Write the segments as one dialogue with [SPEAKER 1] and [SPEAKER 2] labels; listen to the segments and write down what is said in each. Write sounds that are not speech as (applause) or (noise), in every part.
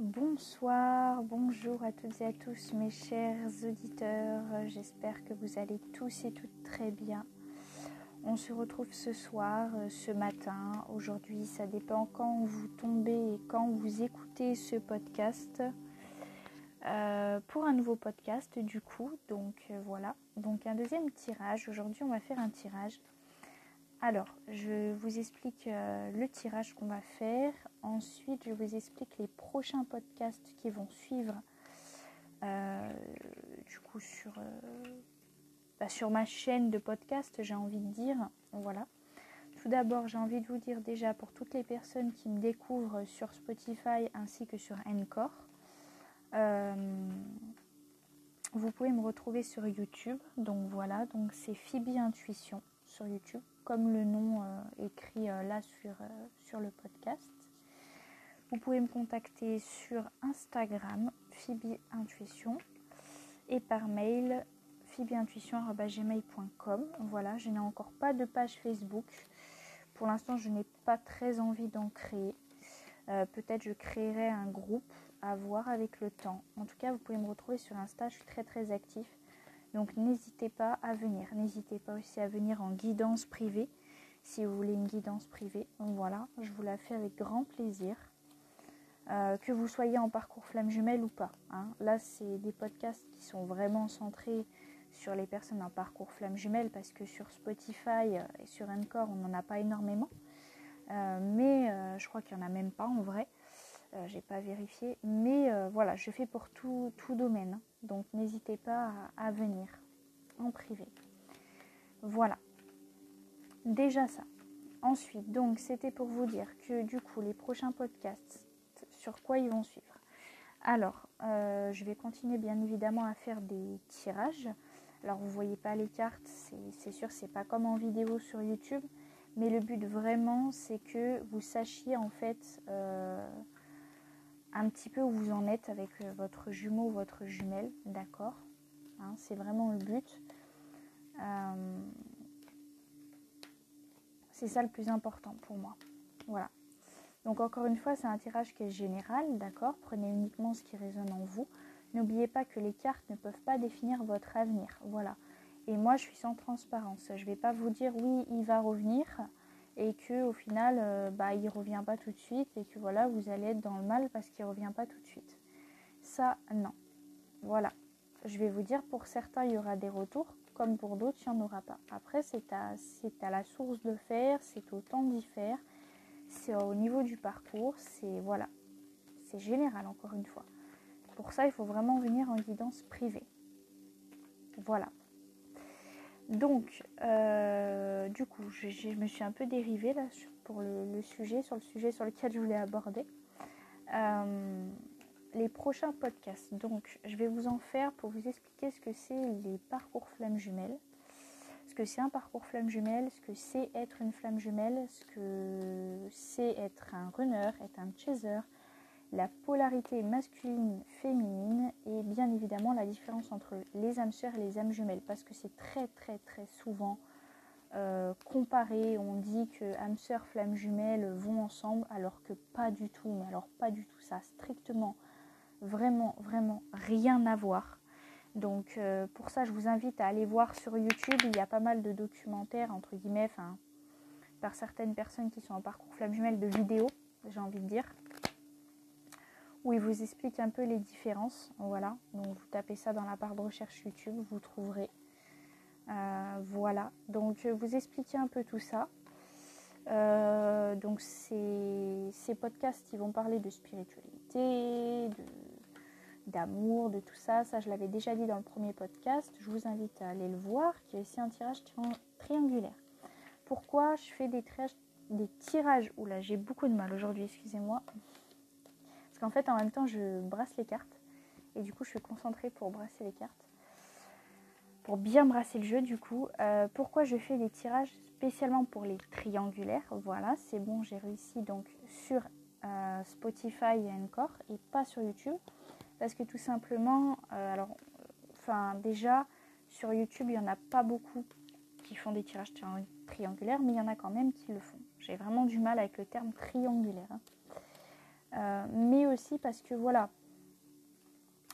[SPEAKER 1] Bonsoir, bonjour à toutes et à tous mes chers auditeurs. J'espère que vous allez tous et toutes très bien. On se retrouve ce soir, euh, ce matin, aujourd'hui, ça dépend quand vous tombez et quand vous écoutez ce podcast. Euh, pour un nouveau podcast du coup, donc euh, voilà, donc un deuxième tirage. Aujourd'hui on va faire un tirage alors, je vous explique euh, le tirage qu'on va faire. Ensuite, je vous explique les prochains podcasts qui vont suivre. Euh, du coup, sur, euh, bah, sur ma chaîne de podcast, j'ai envie de dire. Voilà. Tout d'abord, j'ai envie de vous dire déjà pour toutes les personnes qui me découvrent sur Spotify ainsi que sur Encore, vous pouvez me retrouver sur YouTube. Donc voilà, c'est Phoebe Intuition sur YouTube comme le nom euh, écrit euh, là sur, euh, sur le podcast. Vous pouvez me contacter sur Instagram, Phoebe Intuition, et par mail, phibeintuition.gmail.com. Voilà, je n'ai encore pas de page Facebook. Pour l'instant, je n'ai pas très envie d'en créer. Peut-être je créerai un groupe à voir avec le temps. En tout cas, vous pouvez me retrouver sur Insta, je suis très très actif. Donc n'hésitez pas à venir. N'hésitez pas aussi à venir en guidance privée si vous voulez une guidance privée. Donc voilà, je vous la fais avec grand plaisir. Euh, que vous soyez en parcours flamme jumelle ou pas. Hein. Là, c'est des podcasts qui sont vraiment centrés sur les personnes en parcours flamme jumelle parce que sur Spotify et sur Encore, on n'en a pas énormément. Euh, mais euh, je crois qu'il n'y en a même pas en vrai. Euh, j'ai pas vérifié. Mais euh, voilà, je fais pour tout, tout domaine. Hein. Donc n'hésitez pas à, venir en privé. Voilà. Déjà ça. Ensuite, donc c'était pour vous dire que du coup, les prochains podcasts, sur quoi ils vont suivre. Alors, euh, je vais continuer bien évidemment à faire des tirages. Alors, vous voyez pas les cartes, c'est sûr, c'est pas comme en vidéo sur YouTube. Mais le but vraiment, c'est que vous sachiez en fait un petit peu où vous en êtes avec euh, votre jumeau ou votre jumelle, d'accord hein, C'est vraiment le but. Euh, c'est ça le plus important pour moi. Voilà. Donc encore une fois, c'est un tirage qui est général, d'accord Prenez uniquement ce qui résonne en vous. N'oubliez pas que les cartes ne peuvent pas définir votre avenir. Voilà. Et moi, je suis sans transparence. Je ne vais pas vous dire oui, il va revenir et que au final euh, bah, il revient pas tout de suite et que voilà vous allez être dans le mal parce qu'il revient pas tout de suite. Ça non. Voilà. Je vais vous dire pour certains il y aura des retours comme pour d'autres il n'y en aura pas. Après c'est à, c'est à la source de faire, c'est au temps d'y faire, c'est au niveau du parcours, c'est voilà. C'est général encore une fois. Pour ça il faut vraiment venir en guidance privée. Voilà. Donc, euh, du coup, je, me suis un peu dérivée là pour le, sujet, sur le sujet sur lequel je voulais aborder. Euh, les prochains podcasts. Donc, je vais vous en faire pour vous expliquer ce que c'est les parcours flammes jumelles, ce que c'est un parcours flamme jumelle, ce que c'est être une flamme jumelle, ce que c'est être un runner, être un chaser, la polarité masculine-féminine et bien évidemment la différence entre les âmes sœurs et les âmes jumelles. Parce que c'est très très très souvent euh, comparé. On dit que âmes sœurs, flammes jumelles vont ensemble alors que pas du tout, mais alors pas du tout, ça strictement vraiment vraiment rien à voir. Donc euh, pour ça je vous invite à aller voir sur YouTube, il y a pas mal de documentaires entre guillemets, par certaines personnes qui sont en parcours flamme jumelle de vidéos, j'ai envie de dire où il vous explique un peu les différences. Voilà, donc vous tapez ça dans la barre de recherche YouTube, vous trouverez. Euh, voilà, donc vous expliquer un peu tout ça. Euh, donc ces, ces podcasts, ils vont parler de spiritualité, d'amour, de, tout ça. Ça, je l'avais déjà dit dans le premier podcast. Je vous invite à aller le voir, qui est aussi un tirage triangulaire. Pourquoi je fais des des tirages? Oula, j'ai beaucoup de mal aujourd'hui, excusez-moi. Parce qu'en fait, en même temps, je brasse les cartes. Et du coup, je suis concentrée pour brasser les cartes. Pour bien brasser le jeu, du coup. Euh, pourquoi je fais des tirages spécialement pour les triangulaires? Voilà, c'est bon, j'ai réussi donc sur euh, Spotify et encore et pas sur YouTube. Parce que tout simplement, euh, alors, enfin, déjà, sur YouTube, il n'y en a pas beaucoup qui font des tirages triangulaires, mais il y en a quand même qui le font. J'ai vraiment du mal avec le terme triangulaire. Hein. Euh, mais aussi parce que voilà,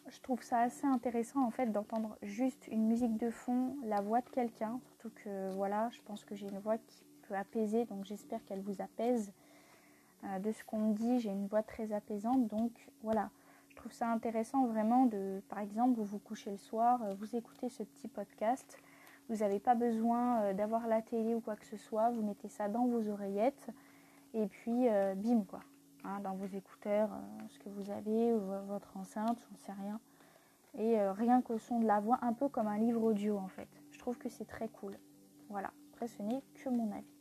[SPEAKER 1] je trouve ça assez intéressant en fait d'entendre juste une musique de fond, la voix de quelqu'un, surtout que voilà, je pense que j'ai une voix qui peut apaiser, donc j'espère qu'elle vous apaise. Euh, de ce qu'on me dit, j'ai une voix très apaisante, donc voilà, je trouve ça intéressant vraiment de, par exemple, vous vous couchez le soir, euh, vous écoutez ce petit podcast, vous n'avez pas besoin d'avoir la télé ou quoi que ce soit, vous mettez ça dans vos oreillettes et puis bim quoi. Hein, dans vos écouteurs, ce que vous avez, ou votre enceinte, j'en sais rien. Et rien qu'au son de la voix, un peu comme un livre audio en fait. Je trouve que c'est très cool. Voilà, après ce n'est que mon avis.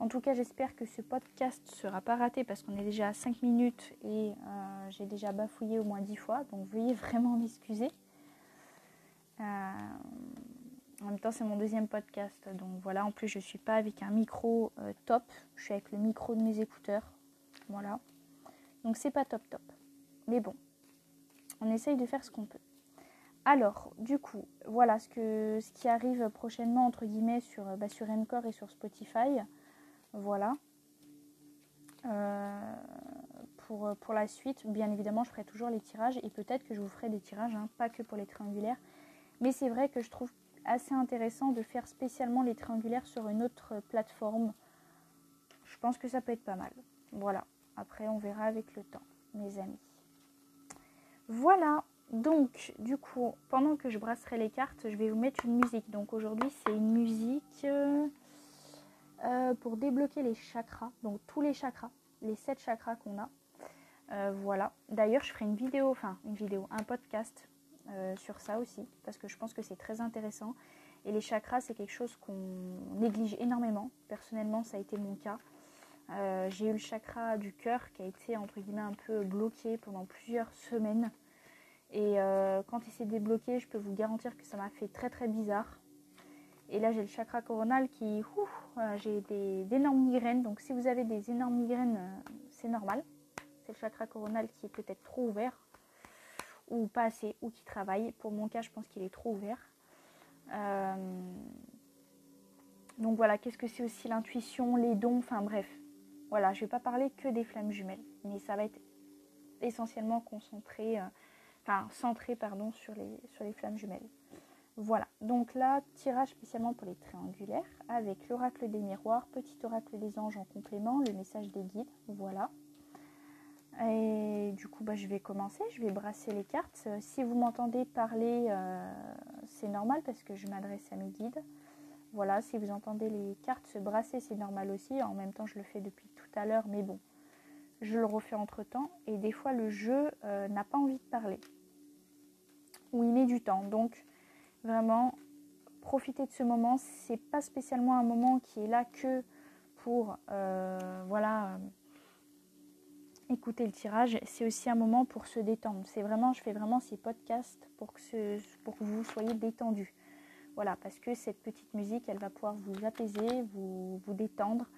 [SPEAKER 1] En tout cas, j'espère que ce podcast ne sera pas raté parce qu'on est déjà à 5 minutes et euh, j'ai déjà bafouillé au moins 10 fois. Donc veuillez (laughs) vraiment m'excuser. Euh, en même temps, c'est mon deuxième podcast. Donc voilà, en plus, je ne suis pas avec un micro euh, top. Je suis avec le micro de mes écouteurs. Voilà. Donc c'est pas top top. Mais bon, on essaye de faire ce qu'on peut. Alors, du coup, voilà ce, qui arrive prochainement, entre guillemets, sur, bah, sur Encore et sur Spotify. Voilà. Euh, pour, pour, la suite, bien évidemment, je ferai toujours les tirages et peut-être que je vous ferai des tirages, hein, pas que pour les triangulaires. Mais c'est vrai que je trouve assez intéressant de faire spécialement les triangulaires sur une autre plateforme. Je pense que ça peut être pas mal. Voilà. Après, on verra avec le temps, mes amis. Voilà. Donc, du coup, pendant que je brasserai les cartes, je vais vous mettre une musique. Donc aujourd'hui, c'est une musique... Euh, euh, pour débloquer les chakras, donc tous les chakras, les sept chakras qu'on a. Euh, voilà. D'ailleurs, je ferai une vidéo, enfin une vidéo, un podcast sur ça aussi, parce que je pense que c'est très intéressant. Et les chakras, c'est quelque chose qu'on néglige énormément. Personnellement, ça a été mon cas. J'ai eu le chakra du cœur qui a été entre guillemets un peu bloqué pendant plusieurs semaines. Et quand il s'est débloqué, je peux vous garantir que ça m'a fait très très bizarre. Et là, j'ai le chakra coronal qui... j'ai d'énormes migraines. Donc si vous avez des énormes migraines, euh, c'est normal. C'est le chakra coronal qui est peut-être trop ouvert. Ou pas assez, ou qui travaille. Pour mon cas, je pense qu'il est trop ouvert. Euh, donc voilà, qu'est-ce que c'est aussi l'intuition, les dons, enfin bref. Voilà, je ne vais pas parler que des flammes jumelles. Mais ça va être essentiellement concentré, euh, enfin centré pardon, sur les, sur les flammes jumelles. Voilà, donc là, tirage spécialement pour les triangulaires avec l'oracle des miroirs, petit oracle des anges en complément, le message des guides, voilà. Et du coup, bah, je vais commencer, je vais brasser les cartes. Si vous m'entendez parler, euh, c'est normal parce que je m'adresse à mes guides. Voilà, si vous entendez les cartes se brasser, c'est normal aussi. En même temps, je le fais depuis à l'heure, mais bon, je le refais entre temps. Et des fois, le jeu euh, n'a pas envie de parler. Ou il met du temps. Donc, Vraiment, profitez de ce moment. C'est pas spécialement un moment qui est là que pour euh, voilà écouter le tirage. C'est aussi un moment pour se détendre. C'est vraiment, je fais vraiment ces podcasts pour que, ce, pour que vous soyez détendu. Voilà, parce que cette petite musique, elle va pouvoir vous apaiser, vous, vous détendre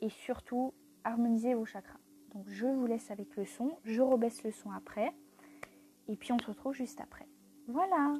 [SPEAKER 1] et surtout harmoniser vos chakras. Donc je vous laisse avec le son, je rebaisse le son après et puis on se retrouve juste après. Voilà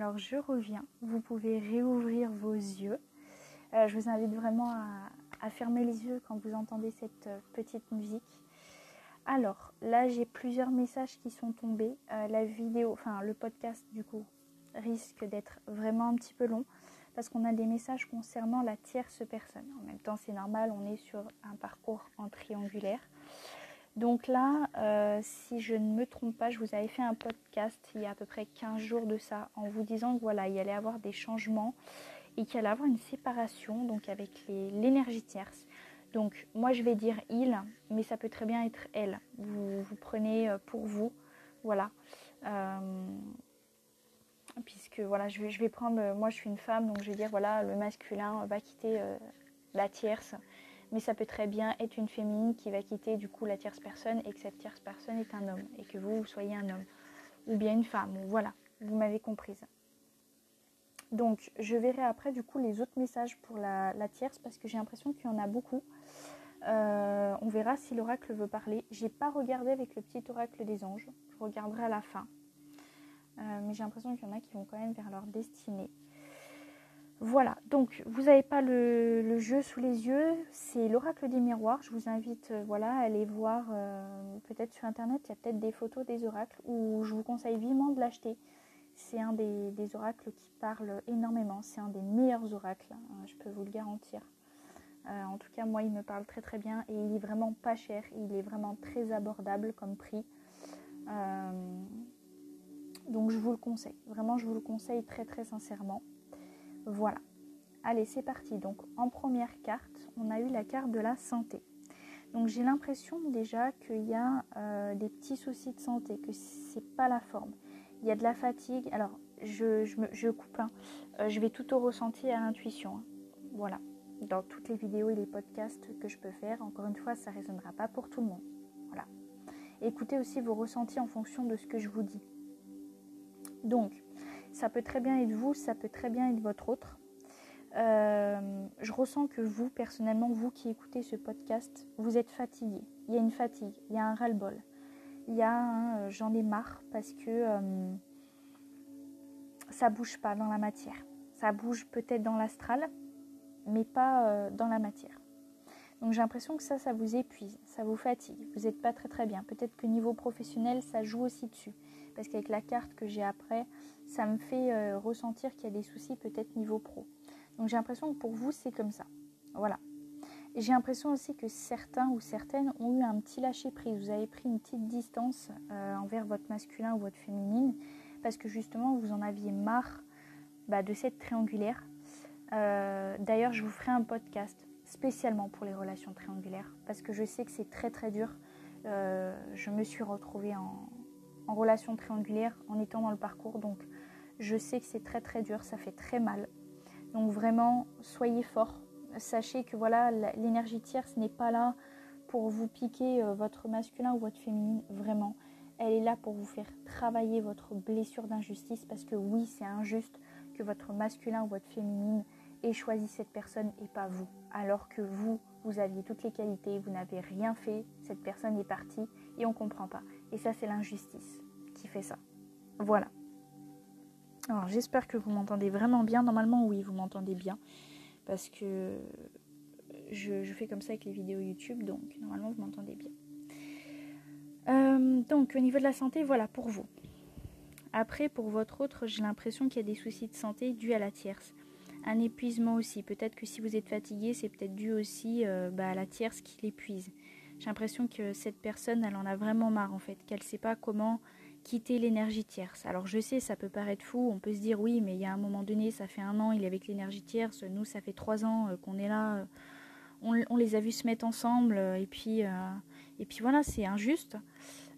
[SPEAKER 1] Alors je reviens. Vous pouvez réouvrir vos yeux. Euh, je vous invite vraiment à, fermer les yeux quand vous entendez cette euh, petite musique. Alors là, j'ai plusieurs messages qui sont tombés. Euh, la vidéo, enfin le podcast du coup, risque d'être vraiment un petit peu long parce qu'on a des messages concernant la tierce personne. En même temps, c'est normal, on est sur un parcours en triangulaire. Donc là, euh, si je ne me trompe pas, je vous avais fait un podcast il y a à peu près 15 jours de ça, en vous disant que voilà, il y allait avoir des changements et qu'il allait avoir une séparation donc avec l'énergie tierce. Donc moi je vais dire il, mais ça peut très bien être elle. Vous, vous prenez euh, pour vous, voilà. Euh, puisque voilà, je vais, je vais prendre, moi je suis une femme, donc je vais dire voilà, le masculin va quitter la tierce mais ça peut très bien être une féminine qui va quitter du coup la tierce personne et que cette tierce personne est un homme et que vous, soyez un homme ou bien une femme. Voilà, vous m'avez comprise. Donc je verrai après du coup les autres messages pour la, tierce parce que j'ai l'impression qu'il y en a beaucoup. Euh, on verra si l'oracle veut parler. J'ai pas regardé avec le petit oracle des anges. Je regarderai à la fin. Euh, mais j'ai l'impression qu'il y en a qui vont quand même vers leur destinée. Voilà, donc vous n'avez pas le, jeu sous les yeux, c'est l'oracle des miroirs. Je vous invite euh, voilà, à aller voir euh, peut-être sur internet, il y a peut-être des photos des oracles, ou je vous conseille vivement de l'acheter. C'est un des, oracles qui parle énormément, c'est un des meilleurs oracles, hein, je peux vous le garantir. Euh, en tout cas, moi, il me parle très très bien et il est vraiment pas cher, il est vraiment très abordable comme prix. donc je vous le conseille, vraiment je vous le conseille très très sincèrement. Voilà. Allez, c'est parti. Donc en première carte, on a eu la carte de la santé. Donc j'ai l'impression déjà qu'il y a euh, des petits soucis de santé, que c'est pas la forme. Il y a de la fatigue. Alors je, coupe, hein. euh, je vais tout au ressenti à l'intuition. Hein. Voilà. Dans toutes les vidéos et les podcasts que je peux faire, encore une fois, ça ne résonnera pas pour tout le monde. Voilà. Écoutez aussi vos ressentis en fonction de ce que je vous dis. Donc, ça peut très bien être vous, ça peut très bien être votre autre. Euh, je ressens que vous, personnellement, vous qui écoutez ce podcast, vous êtes fatigué. Il y a une fatigue, il y a un ras-le-bol. Il y a un euh, j'en ai marre parce que euh, ça bouge pas dans la matière. Ça bouge peut-être dans l'astral, mais pas dans la matière. Donc j'ai l'impression que ça, ça vous épuise, ça vous fatigue. Vous n'êtes pas très très bien. Peut-être que niveau professionnel, ça joue aussi dessus. Parce qu'avec la carte que j'ai après, ça me fait euh, ressentir qu'il y a des soucis peut-être niveau pro. Donc j'ai l'impression que pour vous, c'est comme ça. Voilà. J'ai l'impression aussi que certains ou certaines ont eu un petit lâcher-prise. Vous avez pris une petite distance euh, envers votre masculin ou votre féminine parce que justement, vous en aviez marre bah, de cette triangulaire. Euh, d'ailleurs, je vous ferai un podcast spécialement pour les relations triangulaires parce que je sais que c'est très très dur. je me suis retrouvée en, en relation triangulaire en étant dans le parcours. Donc je sais que c'est très très dur, ça fait très mal. Donc vraiment, soyez forts. Sachez que voilà, l'énergie tierce n'est pas là pour vous piquer euh, votre masculin ou votre féminine, vraiment. Elle est là pour vous faire travailler votre blessure d'injustice parce que oui, c'est injuste que votre masculin ou votre féminine ait choisi cette personne et pas vous. Alors que vous, vous aviez toutes les qualités, vous n'avez rien fait, cette personne est partie et on ne comprend pas. Et ça, c'est l'injustice qui fait ça. Voilà. Alors j'espère que vous m'entendez vraiment bien. Normalement oui, vous m'entendez bien. Parce que je, fais comme ça avec les vidéos YouTube, donc normalement vous m'entendez bien. Euh, donc au niveau de la santé, voilà pour vous. Après, pour votre autre, j'ai l'impression qu'il y a des soucis de santé dus à la tierce. Un épuisement aussi. Peut-être que si vous êtes fatigué, c'est peut-être dû aussi euh, bah, à la tierce qui l'épuise. J'ai l'impression que cette personne, elle en a vraiment marre en fait, qu'elle ne sait pas comment quitter l'énergie tierce. Alors je sais, ça peut paraître fou, on peut se dire oui, mais il y a un moment donné, ça fait un an, il est avec l'énergie tierce, nous, ça fait trois ans euh, qu'on est là, euh, on, les a vus se mettre ensemble, et puis, et puis voilà, c'est injuste.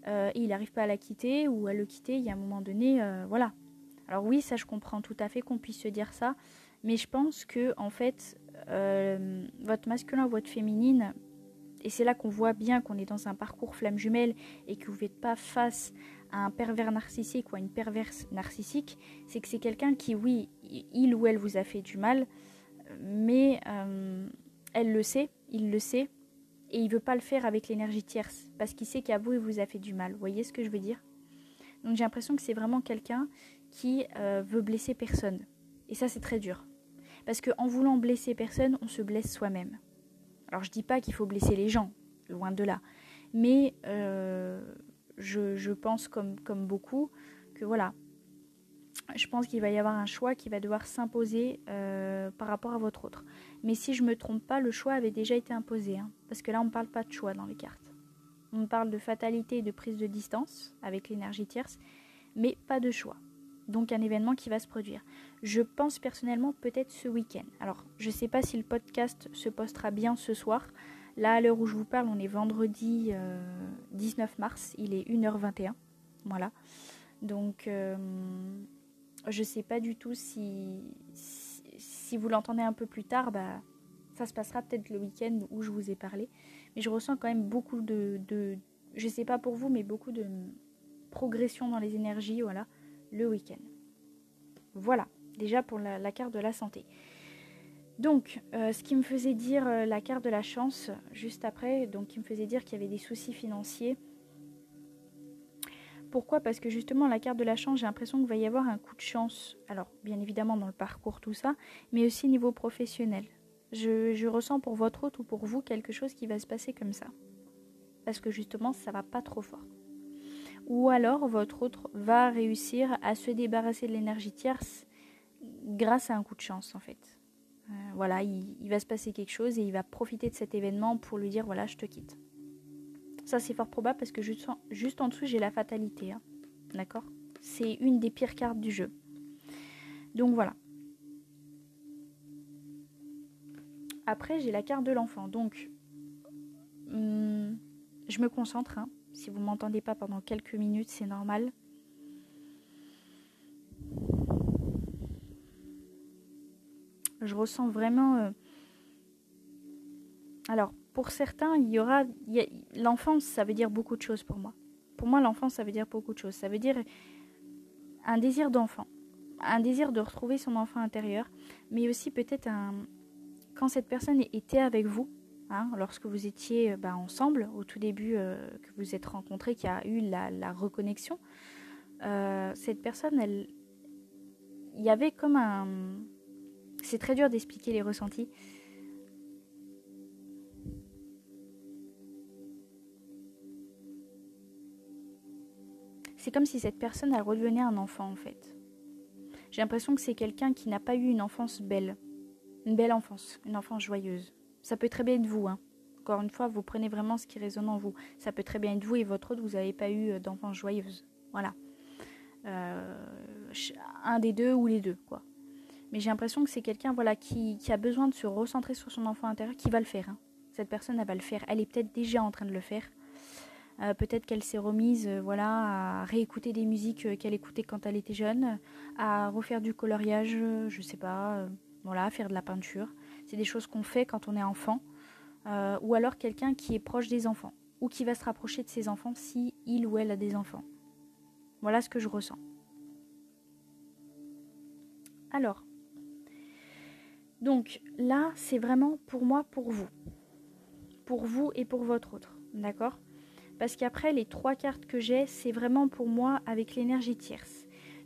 [SPEAKER 1] il n'arrive pas à la quitter ou à le quitter, il y a un moment donné, voilà. Alors oui, ça je comprends tout à fait qu'on puisse se dire ça, mais je pense que en fait, votre masculin votre féminine, et c'est là qu'on voit bien qu'on est dans un parcours flamme jumelle et que vous n'êtes pas face un pervers narcissique ou à une perverse narcissique, c'est que c'est quelqu'un qui, oui, il ou elle vous a fait du mal, mais euh, elle le sait, il le sait, et il veut pas le faire avec l'énergie tierce, parce qu'il sait qu'à vous, il vous a fait du mal. Vous voyez ce que je veux dire? Donc j'ai l'impression que c'est vraiment quelqu'un qui euh, veut blesser personne. Et ça, c'est très dur. Parce qu'en voulant blesser personne, on se blesse soi-même. Alors, je dis pas qu'il faut blesser les gens, loin de là. Mais euh, je, pense, comme, comme beaucoup, que voilà, je pense qu'il va y avoir un choix qui va devoir s'imposer euh, par rapport à votre autre. Mais si je ne me trompe pas, le choix avait déjà été imposé. Hein, parce que là, on ne parle pas de choix dans les cartes. On parle de fatalité et de prise de distance avec l'énergie tierce, mais pas de choix. Donc un événement qui va se produire. Je pense personnellement peut-être ce week-end. Alors, je ne sais pas si le podcast se postera bien ce soir. Là, à l'heure où je vous parle, on est vendredi 19 euh, mars, il est 1h21. Voilà. Donc, euh, je ne sais pas du tout si, si, vous l'entendez un peu plus tard, bah, ça se passera peut-être le week-end où je vous ai parlé. Mais je ressens quand même beaucoup de, de je ne sais pas pour vous, mais beaucoup de progression dans les énergies, voilà, le week-end. Voilà, déjà pour la, carte de la santé. Donc, euh, ce qui me faisait dire euh, la carte de la chance, juste après, donc qui me faisait dire qu'il y avait des soucis financiers, pourquoi? Parce que justement, la carte de la chance, j'ai l'impression qu'il va y avoir un coup de chance. Alors, bien évidemment, dans le parcours, tout ça, mais aussi niveau professionnel. Je, ressens pour votre hôte ou pour vous quelque chose qui va se passer comme ça. Parce que justement, ça va pas trop fort. Ou alors, votre autre va réussir à se débarrasser de l'énergie tierce grâce à un coup de chance, en fait. Euh, voilà, il, va se passer quelque chose et il va profiter de cet événement pour lui dire voilà, je te quitte. Ça, c'est fort probable parce que juste en, juste en dessous, j'ai la fatalité. Hein. D'accord? C'est une des pires cartes du jeu. Donc voilà. Après, j'ai la carte de l'enfant. Donc, hum, je me concentre. Hein. Si vous ne m'entendez pas pendant quelques minutes, c'est normal. Je ressens vraiment... Euh, alors, pour certains, il y aura. L'enfance, ça veut dire beaucoup de choses pour moi. Pour moi, l'enfance, ça veut dire beaucoup de choses. Ça veut dire un désir d'enfant, un désir de retrouver son enfant intérieur, mais aussi peut-être. Quand cette personne était avec vous, hein, lorsque vous étiez bah, ensemble, au tout début euh, que vous êtes rencontrés, qu'il y a eu la, reconnexion, euh, cette personne, elle. Il y avait comme un. C'est très dur d'expliquer les ressentis. C'est comme si cette personne a redevenait un enfant en fait. J'ai l'impression que c'est quelqu'un qui n'a pas eu une enfance belle. Une belle enfance, une enfance joyeuse. Ça peut très bien être vous, hein. Encore une fois, vous prenez vraiment ce qui résonne en vous. Ça peut très bien être vous et votre autre, vous n'avez pas eu euh, d'enfance joyeuse. Voilà. Euh, un des deux ou les deux, quoi. Mais j'ai l'impression que c'est quelqu'un voilà, qui, a besoin de se recentrer sur son enfant intérieur, qui va le faire. Hein. Cette personne, elle va le faire. Elle est peut-être déjà en train de le faire. Euh, peut-être qu'elle s'est remise voilà, à réécouter des musiques qu'elle écoutait quand elle était jeune, à refaire du coloriage, je sais pas, voilà, faire de la peinture. C'est des choses qu'on fait quand on est enfant. ou alors quelqu'un qui est proche des enfants, ou qui va se rapprocher de ses enfants si il ou elle a des enfants. Voilà ce que je ressens. Alors, donc là, c'est vraiment pour moi, pour vous. Pour vous et pour votre autre. D'accord? Parce qu'après, les trois cartes que j'ai, c'est vraiment pour moi avec l'énergie tierce.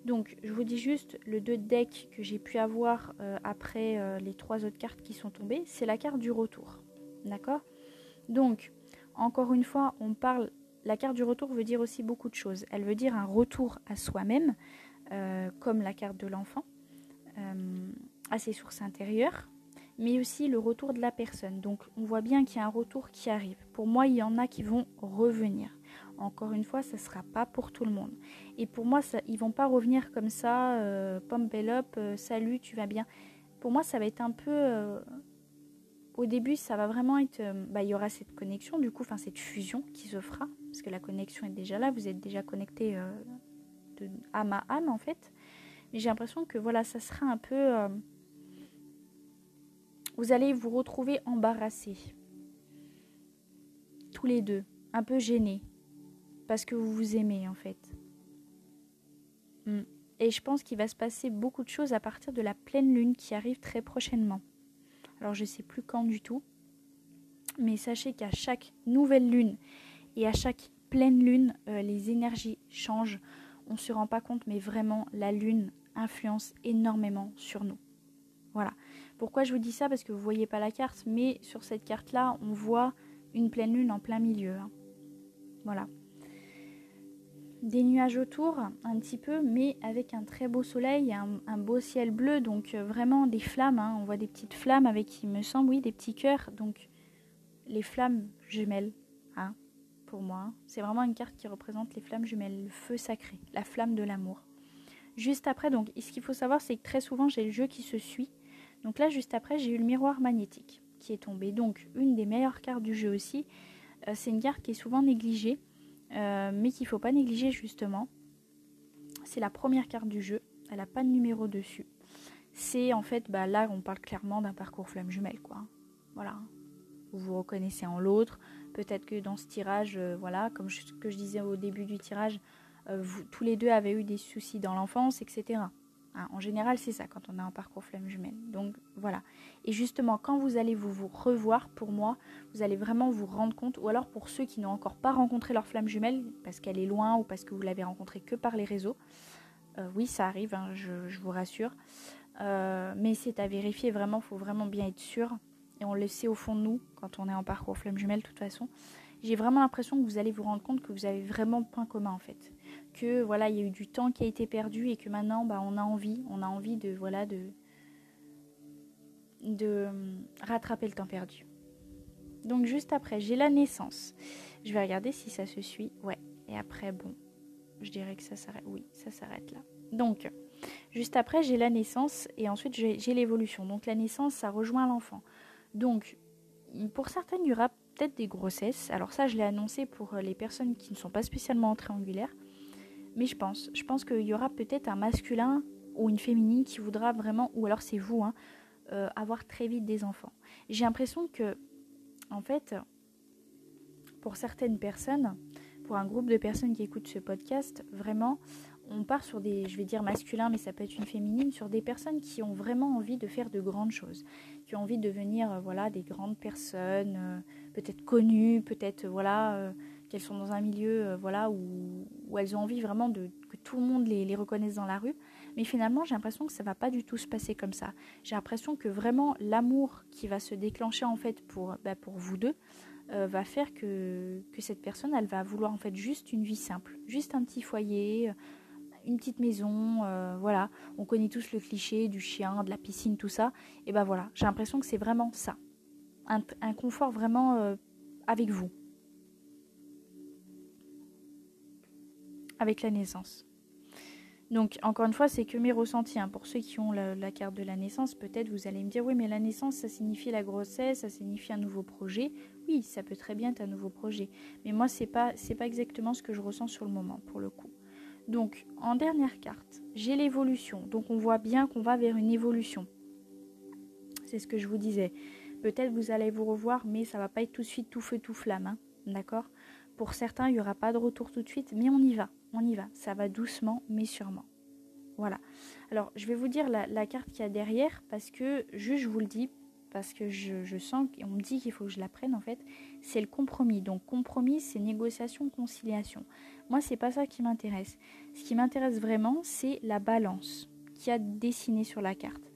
[SPEAKER 1] Donc, je vous dis juste, le 2 deck que j'ai pu avoir euh, après euh, les trois autres cartes qui sont tombées, c'est la carte du retour. D'accord? Donc, encore une fois, on parle. La carte du retour veut dire aussi beaucoup de choses. Elle veut dire un retour à soi-même, euh, comme la carte de l'enfant, à ses sources intérieures, mais aussi le retour de la personne. Donc on voit bien qu'il y a un retour qui arrive. Pour moi, il y en a qui vont revenir. Encore une fois, ça ne sera pas pour tout le monde. Et pour moi, ça, ils vont pas revenir comme ça, euh, pump up, euh, salut, tu vas bien. Pour moi, ça va être un peu... Euh, au début, ça va vraiment être... Bah, il y aura cette connexion, du coup, cette fusion qui se fera, parce que la connexion est déjà là, vous êtes déjà connecté de âme à âme, en fait. Mais j'ai l'impression que voilà, ça sera un peu vous allez vous retrouver embarrassés. Tous les deux, un peu gênés. Parce que vous vous aimez en fait. Hmm. Et je pense qu'il va se passer beaucoup de choses à partir de la pleine lune qui arrive très prochainement. Alors je ne sais plus quand du tout. Mais sachez qu'à chaque nouvelle lune et à chaque pleine lune, euh, les énergies changent. on ne se rend pas compte, mais vraiment, la lune influence énormément sur nous. Voilà. Pourquoi je vous dis ça? Parce que vous ne voyez pas la carte, mais sur cette carte-là, on voit une pleine lune en plein milieu. Hein. Voilà. Des nuages autour, un petit peu, mais avec un très beau soleil, un, beau ciel bleu, donc euh, vraiment des flammes. Hein. On voit des petites flammes avec, il me semble, oui, des petits cœurs. Donc les flammes jumelles, hein, pour moi. C'est vraiment une carte qui représente les flammes jumelles, le feu sacré, la flamme de l'amour. Juste après, donc, ce qu'il faut savoir, c'est que très souvent, j'ai le jeu qui se suit. Donc là, juste après, j'ai eu le miroir magnétique qui est tombé. Donc, une des meilleures cartes du jeu aussi. Euh, c'est une carte qui est souvent négligée, euh, mais qu'il ne faut pas négliger justement. C'est la première carte du jeu. Elle n'a pas de numéro dessus. C'est en fait, bah, là, on parle clairement d'un parcours flamme jumelle, quoi. Voilà. Vous vous reconnaissez en l'autre. Peut-être que dans ce tirage, euh, voilà, comme ce que je disais au début du tirage, euh, vous, tous les deux avez eu des soucis dans l'enfance, etc. Hein, en général, c'est ça quand on a un parcours flamme jumelle. Donc voilà. Et justement, quand vous allez vous, vous revoir, pour moi, vous allez vraiment vous rendre compte, ou alors pour ceux qui n'ont encore pas rencontré leur flamme jumelle, parce qu'elle est loin ou parce que vous l'avez rencontrée que par les réseaux, euh, oui, ça arrive, hein, je, vous rassure. Euh, mais c'est à vérifier, vraiment, il faut vraiment bien être sûr. Et on le sait au fond de nous, quand on est en parcours flamme jumelle, de toute façon. J'ai vraiment l'impression que vous allez vous rendre compte que vous avez vraiment point commun, en fait que voilà, il y a eu du temps qui a été perdu et que maintenant bah, on a envie, on a envie de voilà de euh, rattraper le temps perdu. Donc juste après, j'ai la naissance. Je vais regarder si ça se suit. Ouais. Et après, bon, je dirais que ça s'arrête. Oui, ça s'arrête là. Donc, juste après, j'ai la naissance et ensuite j'ai l'évolution. Donc la naissance, ça rejoint l'enfant. Donc, pour certaines, il y aura peut-être des grossesses. Alors ça, je l'ai annoncé pour les personnes qui ne sont pas spécialement triangulaires. Mais je pense, je pense qu'il y aura peut-être un masculin ou une féminine qui voudra vraiment, ou alors c'est vous, hein, euh, avoir très vite des enfants. J'ai l'impression que, en fait, pour certaines personnes, pour un groupe de personnes qui écoutent ce podcast, vraiment, on part sur des, je vais dire masculins, mais ça peut être une féminine, sur des personnes qui ont vraiment envie de faire de grandes choses, qui ont envie de devenir, euh, voilà, des grandes personnes, euh, peut-être connues, peut-être, voilà qu'elles sont dans un milieu euh, voilà, où, elles ont envie vraiment de, que tout le monde les, reconnaisse dans la rue. Mais finalement, j'ai l'impression que ça ne va pas du tout se passer comme ça. J'ai l'impression que vraiment l'amour qui va se déclencher en fait pour, bah, pour vous deux euh, va faire que, que cette personne, elle va vouloir en fait juste une vie simple, juste un petit foyer, une petite maison, euh, voilà. On connaît tous le cliché du chien, de la piscine, tout ça. Et ben voilà, j'ai l'impression que c'est vraiment ça. Un confort vraiment avec vous. Avec la naissance. Donc, encore une fois, c'est que mes ressentis. Hein. Pour ceux qui ont la, carte de la naissance, peut-être vous allez me dire oui, mais la naissance, ça signifie la grossesse, ça signifie un nouveau projet. Oui, ça peut très bien être un nouveau projet. Mais moi, c'est pas, c'est pas exactement ce que je ressens sur le moment, pour le coup. Donc, en dernière carte, j'ai l'évolution. Donc, on voit bien qu'on va vers une évolution. C'est ce que je vous disais. Peut-être vous allez vous revoir, mais ça va pas être tout de suite tout feu, tout flamme. Hein. D'accord? Pour certains, il n'y aura pas de retour tout de suite, mais on y va on y va. Ça va doucement, mais sûrement. Voilà. Alors, je vais vous dire la, carte qu'il y a derrière, parce que, juste, je vous le dis, parce que je, sens qu'on me dit qu'il faut que je la prenne, en fait, c'est le compromis. Donc, compromis, c'est négociation, conciliation. Moi, c'est pas ça qui m'intéresse. Ce qui m'intéresse vraiment, c'est la balance qui a dessiné sur la carte.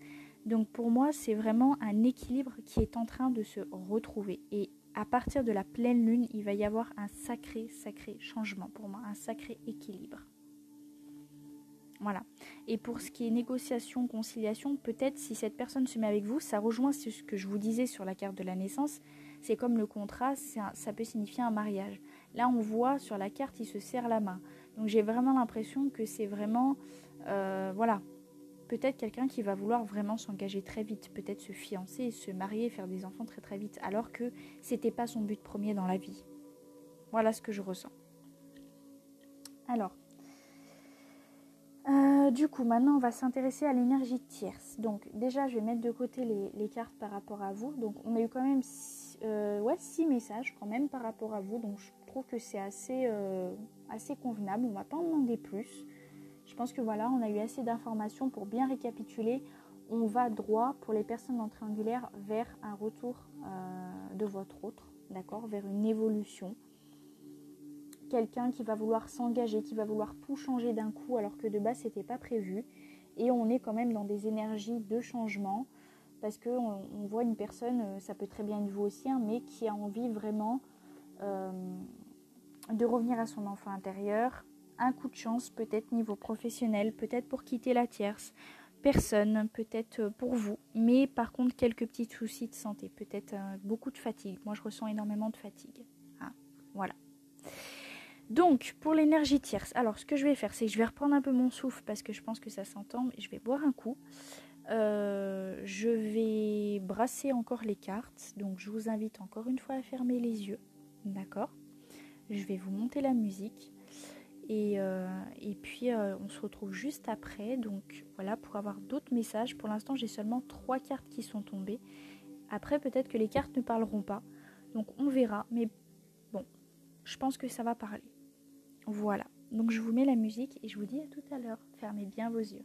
[SPEAKER 1] Donc, pour moi, c'est vraiment un équilibre qui est en train de se retrouver. Et à partir de la pleine lune, il va y avoir un sacré, sacré changement pour moi, un sacré équilibre. Voilà. Et pour ce qui est négociation, conciliation, peut-être si cette personne se met avec vous, ça rejoint ce que je vous disais sur la carte de la naissance. C'est comme le contrat, ça peut signifier un mariage. Là, on voit sur la carte, il se serre la main. Donc j'ai vraiment l'impression que c'est vraiment, euh, voilà, peut-être quelqu'un qui va vouloir vraiment s'engager très vite, peut-être se fiancer, se marier, faire des enfants très très vite, alors que c'était pas son but premier dans la vie. Voilà ce que je ressens. Alors, euh, du coup, maintenant on va s'intéresser à l'énergie tierce. Donc déjà, je vais mettre de côté les, cartes par rapport à vous. Donc on a eu quand même euh, ouais, six messages quand même par rapport à vous. Donc je trouve que c'est assez, euh, assez convenable. On va pas en demander plus. Je pense que voilà, on a eu assez d'informations pour bien récapituler. On va droit pour les personnes non triangulaires vers un retour euh, de votre autre, d'accord, vers une évolution. quelqu'un qui va vouloir s'engager, qui va vouloir tout changer d'un coup alors que de base c'était pas prévu. Et on est quand même dans des énergies de changement parce qu'on on voit une personne, euh, ça peut très bien être vous aussi, hein, mais qui a envie vraiment euh, de revenir à son enfant intérieur. Un coup de chance, peut-être niveau professionnel, peut-être pour quitter la tierce, personne, peut-être euh, pour vous, mais par contre quelques petits soucis de santé, peut-être beaucoup de fatigue. Moi je ressens énormément de fatigue. Ah, voilà. Donc, pour l'énergie tierce, alors ce que je vais faire, c'est que je vais reprendre un peu mon souffle parce que je pense que ça s'entend. Je vais boire un coup. Euh, je vais brasser encore les cartes. Donc, je vous invite encore une fois à fermer les yeux. D'accord? Je vais vous monter la musique. Et, euh, puis, euh, on se retrouve juste après. Donc, voilà, pour avoir d'autres messages. Pour l'instant, j'ai seulement trois cartes qui sont tombées. Après, peut-être que les cartes ne parleront pas. Donc, on verra. Mais bon, je pense que ça va parler. Voilà. Donc je vous mets la musique et je vous dis à tout à l'heure. Fermez bien vos yeux.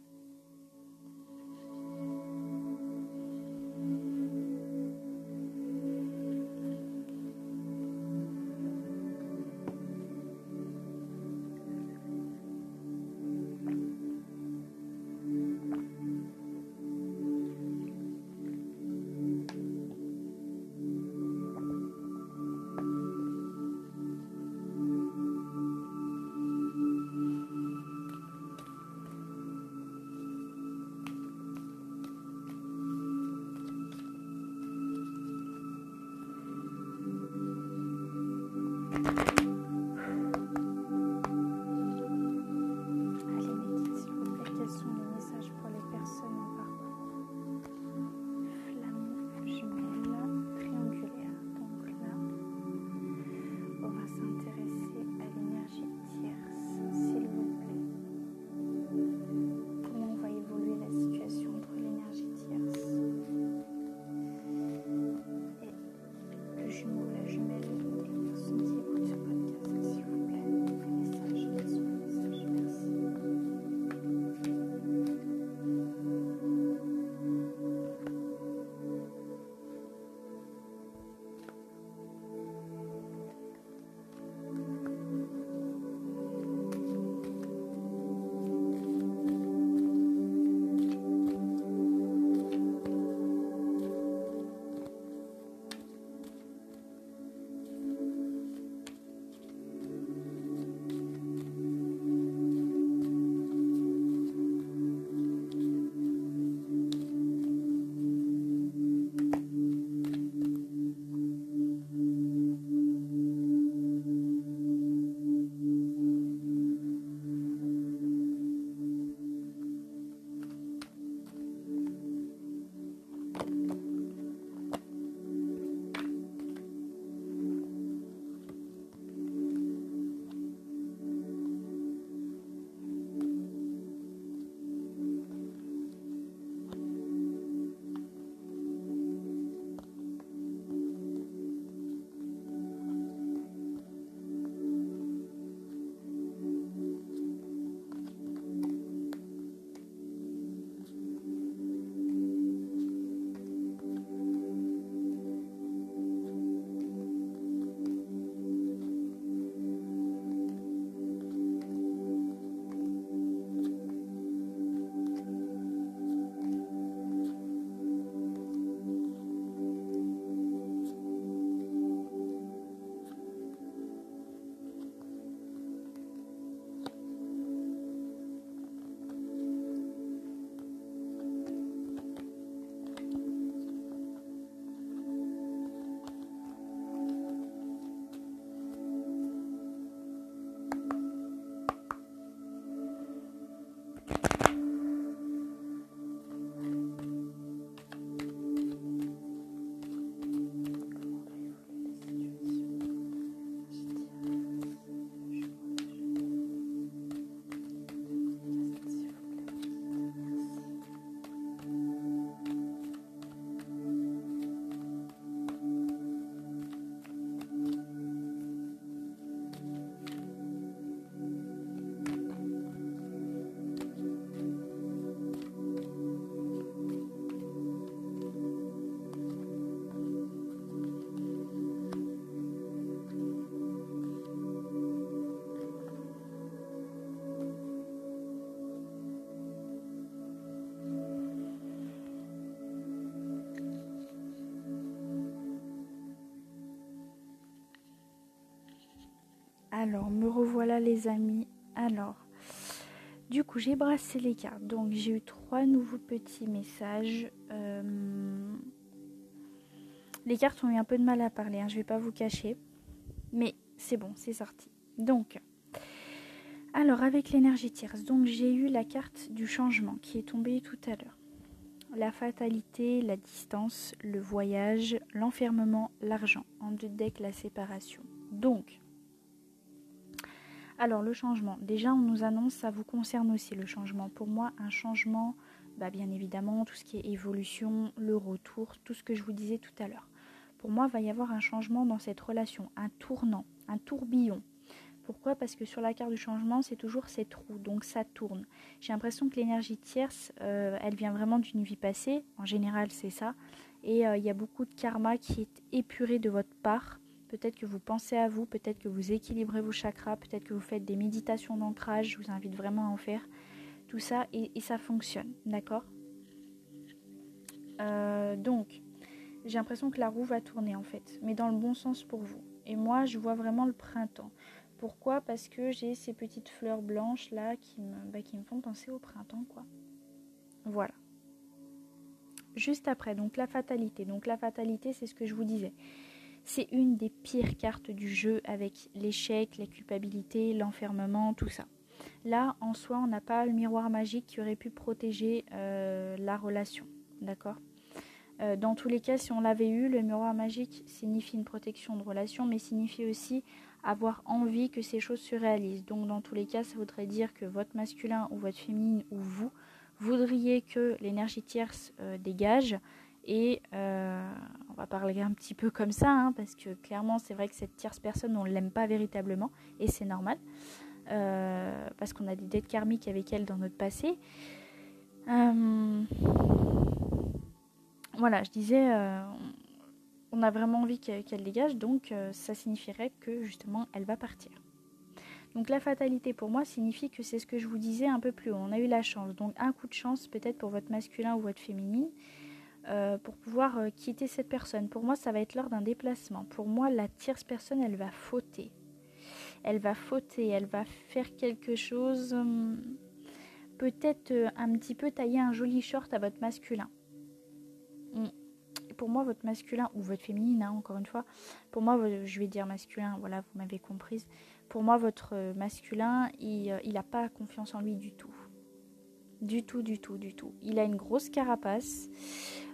[SPEAKER 1] Alors, me revoilà les amis. Alors, du coup, j'ai brassé les cartes. Donc, j'ai eu trois nouveaux petits messages. Euh, les cartes ont eu un peu de mal à parler, hein, je ne vais pas vous cacher. Mais c'est bon, c'est sorti. Donc, alors avec l'énergie tierce, donc j'ai eu la carte du changement qui est tombée tout à l'heure. La fatalité, la distance, le voyage, l'enfermement, l'argent. En deux decks, la séparation. Donc, alors le changement, déjà on nous annonce, ça vous concerne aussi le changement. Pour moi, un changement, bah, bien évidemment, tout ce qui est évolution, le retour, tout ce que je vous disais tout à l'heure. Pour moi, il va y avoir un changement dans cette relation, un tournant, un tourbillon. Pourquoi? Parce que sur la carte du changement, c'est toujours ces trous, donc ça tourne. J'ai l'impression que l'énergie tierce, euh, elle vient vraiment d'une vie passée, en général c'est ça, et euh, il y a beaucoup de karma qui est épuré de votre part Peut-être que vous pensez à vous, peut-être que vous équilibrez vos chakras, peut-être que vous faites des méditations d'ancrage, je vous invite vraiment à en faire. Tout ça, et, ça fonctionne, d'accord? Euh, Donc, j'ai l'impression que la roue va tourner en fait, mais dans le bon sens pour vous. Et moi, je vois vraiment le printemps. Pourquoi? Parce que j'ai ces petites fleurs blanches là qui me, bah, qui me font penser au printemps, quoi. Voilà. Juste après, donc la fatalité. Donc la fatalité, c'est ce que je vous disais. C'est une des pires cartes du jeu avec l'échec, la culpabilité, l'enfermement, tout ça. Là, en soi, on n'a pas le miroir magique qui aurait pu protéger euh, la relation. D'accord? Euh, Dans tous les cas, si on l'avait eu, le miroir magique signifie une protection de relation, mais signifie aussi avoir envie que ces choses se réalisent. Donc, dans tous les cas, ça voudrait dire que votre masculin ou votre féminine ou vous voudriez que l'énergie tierce euh, dégage et euh, on va parler un petit peu comme ça, hein, parce que clairement, c'est vrai que cette tierce personne, on ne l'aime pas véritablement, et c'est normal, euh, parce qu'on a des dettes karmiques avec elle dans notre passé. Euh, voilà, je disais, on a vraiment envie qu'elle dégage, donc ça signifierait que justement, elle va partir. Donc la fatalité pour moi signifie que c'est ce que je vous disais un peu plus haut. On a eu la chance. Donc un coup de chance peut-être pour votre masculin ou votre féminine. Euh, pour pouvoir euh, quitter cette personne. Pour moi, ça va être lors d'un déplacement. Pour moi, la tierce personne, elle va fauter. Elle va fauter, elle va faire quelque chose, hum, peut-être euh, un petit peu tailler un joli short à votre masculin. Hum. Pour moi, votre masculin, ou votre féminine, hein, encore une fois, pour moi, je vais dire masculin, voilà, vous m'avez comprise. Pour moi, votre masculin, il n'a pas confiance en lui du tout. Du tout, du tout, du tout. Il a une grosse carapace.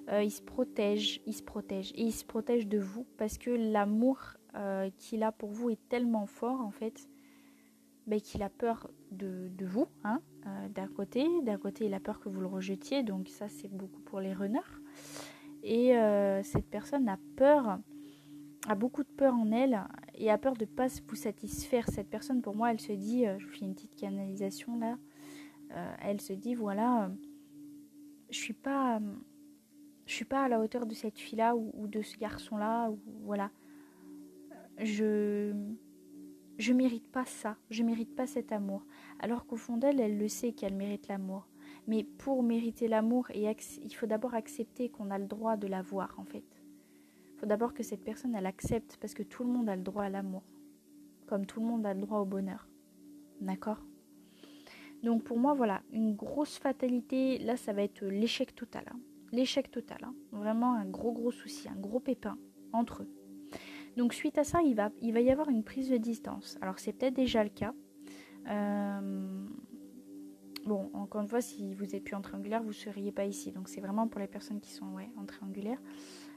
[SPEAKER 1] Euh, il se protège, il se protège. Et il se protège de vous parce que l'amour euh, qu'il a pour vous est tellement fort en fait ben, qu'il a peur de, vous hein, euh, d'un côté, d'un côté il a peur que vous le rejetiez donc ça c'est beaucoup pour les runners. Et cette personne a peur a beaucoup de peur en elle et a peur de ne pas vous satisfaire. Cette personne pour moi elle se dit je vous fais une petite canalisation là. Elle se dit voilà je suis pas je suis pas à la hauteur de cette fille-là ou, de ce garçon-là, ou voilà. Je je mérite pas ça, je mérite pas cet amour. Alors qu'au fond d'elle, elle le sait qu'elle mérite l'amour. Mais pour mériter l'amour, il faut d'abord accepter qu'on a le droit de l'avoir en fait. Il faut d'abord que cette personne elle accepte parce que tout le monde a le droit à l'amour, comme tout le monde a le droit au bonheur. D'accord? Donc pour moi voilà, une grosse fatalité, là ça va être l'échec total. Hein l'échec total. Hein. Vraiment un gros gros souci, un gros pépin entre eux. Donc suite à ça, il va, il va y avoir une prise de distance. Alors c'est peut-être déjà le cas. Euh, bon, encore une fois, si vous êtes plus en triangulaire, vous ne seriez pas ici. Donc c'est vraiment pour les personnes qui sont en triangulaire.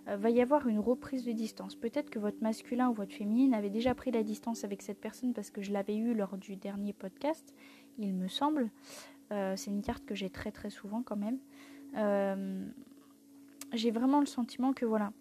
[SPEAKER 1] Euh, va y avoir une reprise de distance. Peut-être que votre masculin ou votre féminine avait déjà pris la distance avec cette personne parce que je l'avais eu lors du dernier podcast, il me semble. Euh, c'est une carte que j'ai très très souvent quand même. Euh, j'ai vraiment le sentiment que voilà,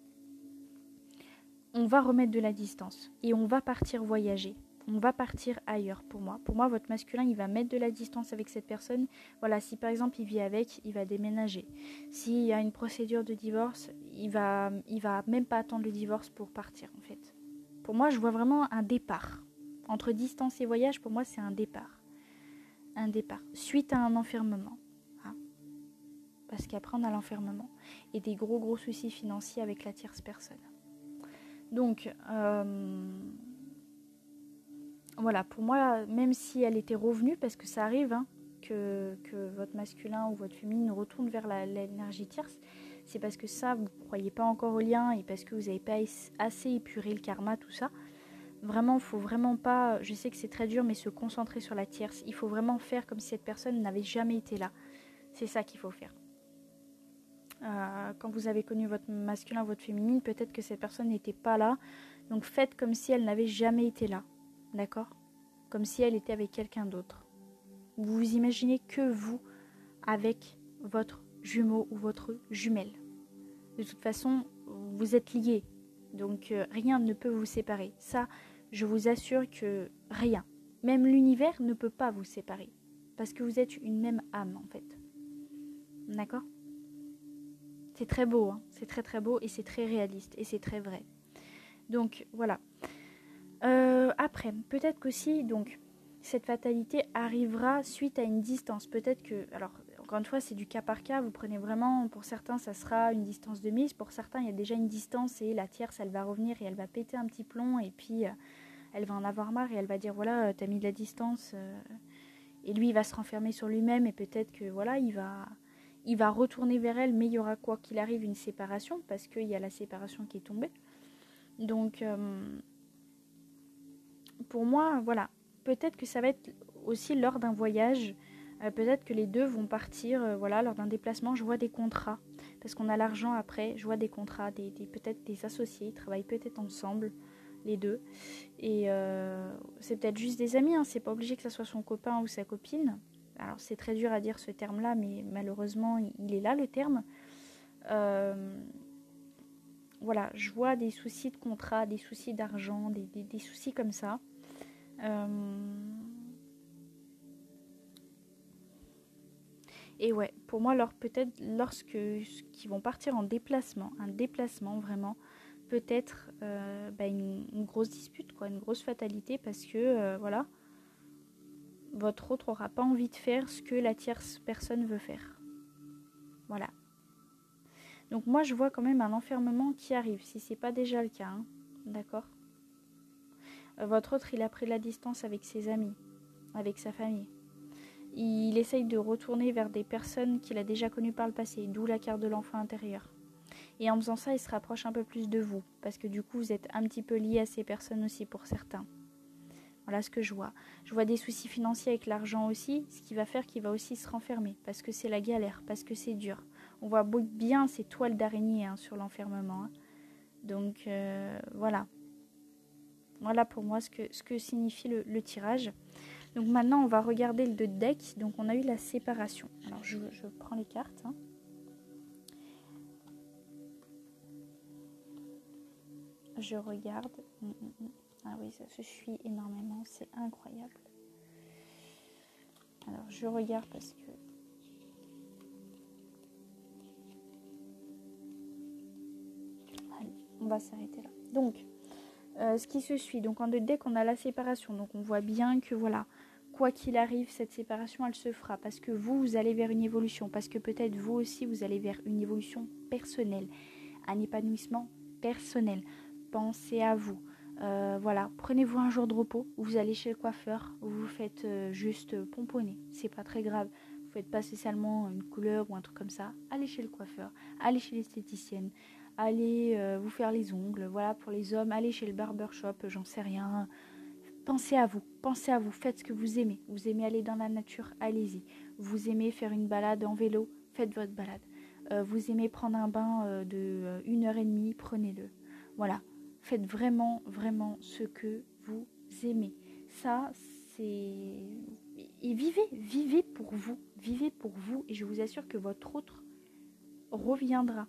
[SPEAKER 1] on va remettre de la distance et on va partir voyager. On va partir ailleurs pour moi. Pour moi, votre masculin, il va mettre de la distance avec cette personne. Voilà, si par exemple il vit avec, il va déménager. S'il y a une procédure de divorce, il va, il va même pas attendre le divorce pour partir en fait. Pour moi, je vois vraiment un départ. Entre distance et voyage, pour moi, c'est un départ. Un départ. Suite à un enfermement parce qu'après on a l'enfermement et des gros gros soucis financiers avec la tierce personne. Donc, euh, voilà, pour moi, même si elle était revenue, parce que ça arrive, hein, que, votre masculin ou votre féminine retourne vers l'énergie tierce, c'est parce que ça, vous ne croyez pas encore au lien et parce que vous n'avez pas assez épuré le karma, tout ça. Vraiment, faut vraiment pas, je sais que c'est très dur, mais se concentrer sur la tierce. Il faut vraiment faire comme si cette personne n'avait jamais été là. C'est ça qu'il faut faire. Euh, quand vous avez connu votre masculin, votre féminine, peut-être que cette personne n'était pas là. Donc faites comme si elle n'avait jamais été là. D'accord? Comme si elle était avec quelqu'un d'autre. Vous vous imaginez que vous avec votre jumeau ou votre jumelle. De toute façon, vous êtes liés. Donc euh, rien ne peut vous séparer. Ça, je vous assure que rien. Même l'univers ne peut pas vous séparer. Parce que vous êtes une même âme en fait. D'accord? C'est très beau, hein c'est très très beau et c'est très réaliste et c'est très vrai. Donc voilà. Euh, après, peut-être qu'aussi, donc, cette fatalité arrivera suite à une distance. Peut-être que, alors, encore une fois, c'est du cas par cas. Vous prenez vraiment, pour certains, ça sera une distance de mise. Pour certains, il y a déjà une distance et la tierce, elle va revenir et elle va péter un petit plomb et puis euh, elle va en avoir marre et elle va dire voilà, t'as mis de la distance. Euh, et lui, il va se renfermer sur lui-même et peut-être que voilà, il va, il va retourner vers elle, mais il y aura quoi qu'il arrive une séparation parce qu'il y a la séparation qui est tombée. Donc, pour moi, voilà, peut-être que ça va être aussi lors d'un voyage. Euh, peut-être que les deux vont partir, euh, voilà, lors d'un déplacement. Je vois des contrats parce qu'on a l'argent après. Je vois des contrats, peut-être des associés, ils travaillent peut-être ensemble, les deux. Et euh, c'est peut-être juste des amis. Hein. C'est pas obligé que ça soit son copain ou sa copine. Alors c'est très dur à dire ce terme-là, mais malheureusement il est là le terme. voilà, je vois des soucis de contrat, des soucis d'argent, des soucis comme ça. Euh, et ouais, pour moi, alors peut-être lorsque qu'ils vont partir en déplacement, un déplacement vraiment, peut-être euh, bah, une, grosse dispute, quoi, une grosse fatalité, parce que euh, voilà, votre autre aura pas envie de faire ce que la tierce personne veut faire. Voilà. Donc moi, je vois quand même un enfermement qui arrive, si c'est pas déjà le cas, hein. d'accord? Euh, votre autre, il a pris la distance avec ses amis, avec sa famille. Il essaye de retourner vers des personnes qu'il a déjà connues par le passé, d'où la carte de l'enfant intérieur. Et en faisant ça, il se rapproche un peu plus de vous, parce que du coup, vous êtes un petit peu lié à ces personnes aussi pour certains. Voilà ce que je vois. Je vois des soucis financiers avec l'argent aussi, ce qui va faire qu'il va aussi se renfermer, parce que c'est la galère, parce que c'est dur. On voit bien ces toiles d'araignée hein, sur l'enfermement. Hein. Donc euh, voilà, voilà pour moi ce que, signifie le, tirage. Donc maintenant, on va regarder le deck. Donc on a eu la séparation. Alors je, prends les cartes. Hein. Je regarde. Mm, mm, mm. Ah oui, ça se suit énormément. C'est incroyable. Alors je regarde parce que... Allez, on va s'arrêter là. Donc, euh, ce qui se suit. Donc en deck, on a la séparation. Donc on voit bien que voilà, quoi qu'il arrive, cette séparation, elle se fera. Parce que vous, vous allez vers une évolution. Parce que peut-être vous aussi, vous allez vers une évolution personnelle. Un épanouissement personnel. Pensez à vous. Euh, voilà, prenez-vous un jour de repos. Vous allez chez le coiffeur. Vous faites euh, juste pomponner. C'est pas très grave. Vous faites pas spécialement une couleur ou un truc comme ça. Allez chez le coiffeur. Allez chez l'esthéticienne allez euh, vous faire les ongles, voilà pour les hommes, allez chez le barbershop, j'en sais rien. Pensez à vous, pensez à vous, faites ce que vous aimez. Vous aimez aller dans la nature, allez-y. Vous aimez faire une balade en vélo, faites votre balade. Vous aimez prendre un bain de une heure et demie, prenez-le. Voilà, faites vraiment, vraiment ce que vous aimez. Ça, c'est... Et vivez, vivez pour vous, vivez pour vous, et je vous assure que votre autre reviendra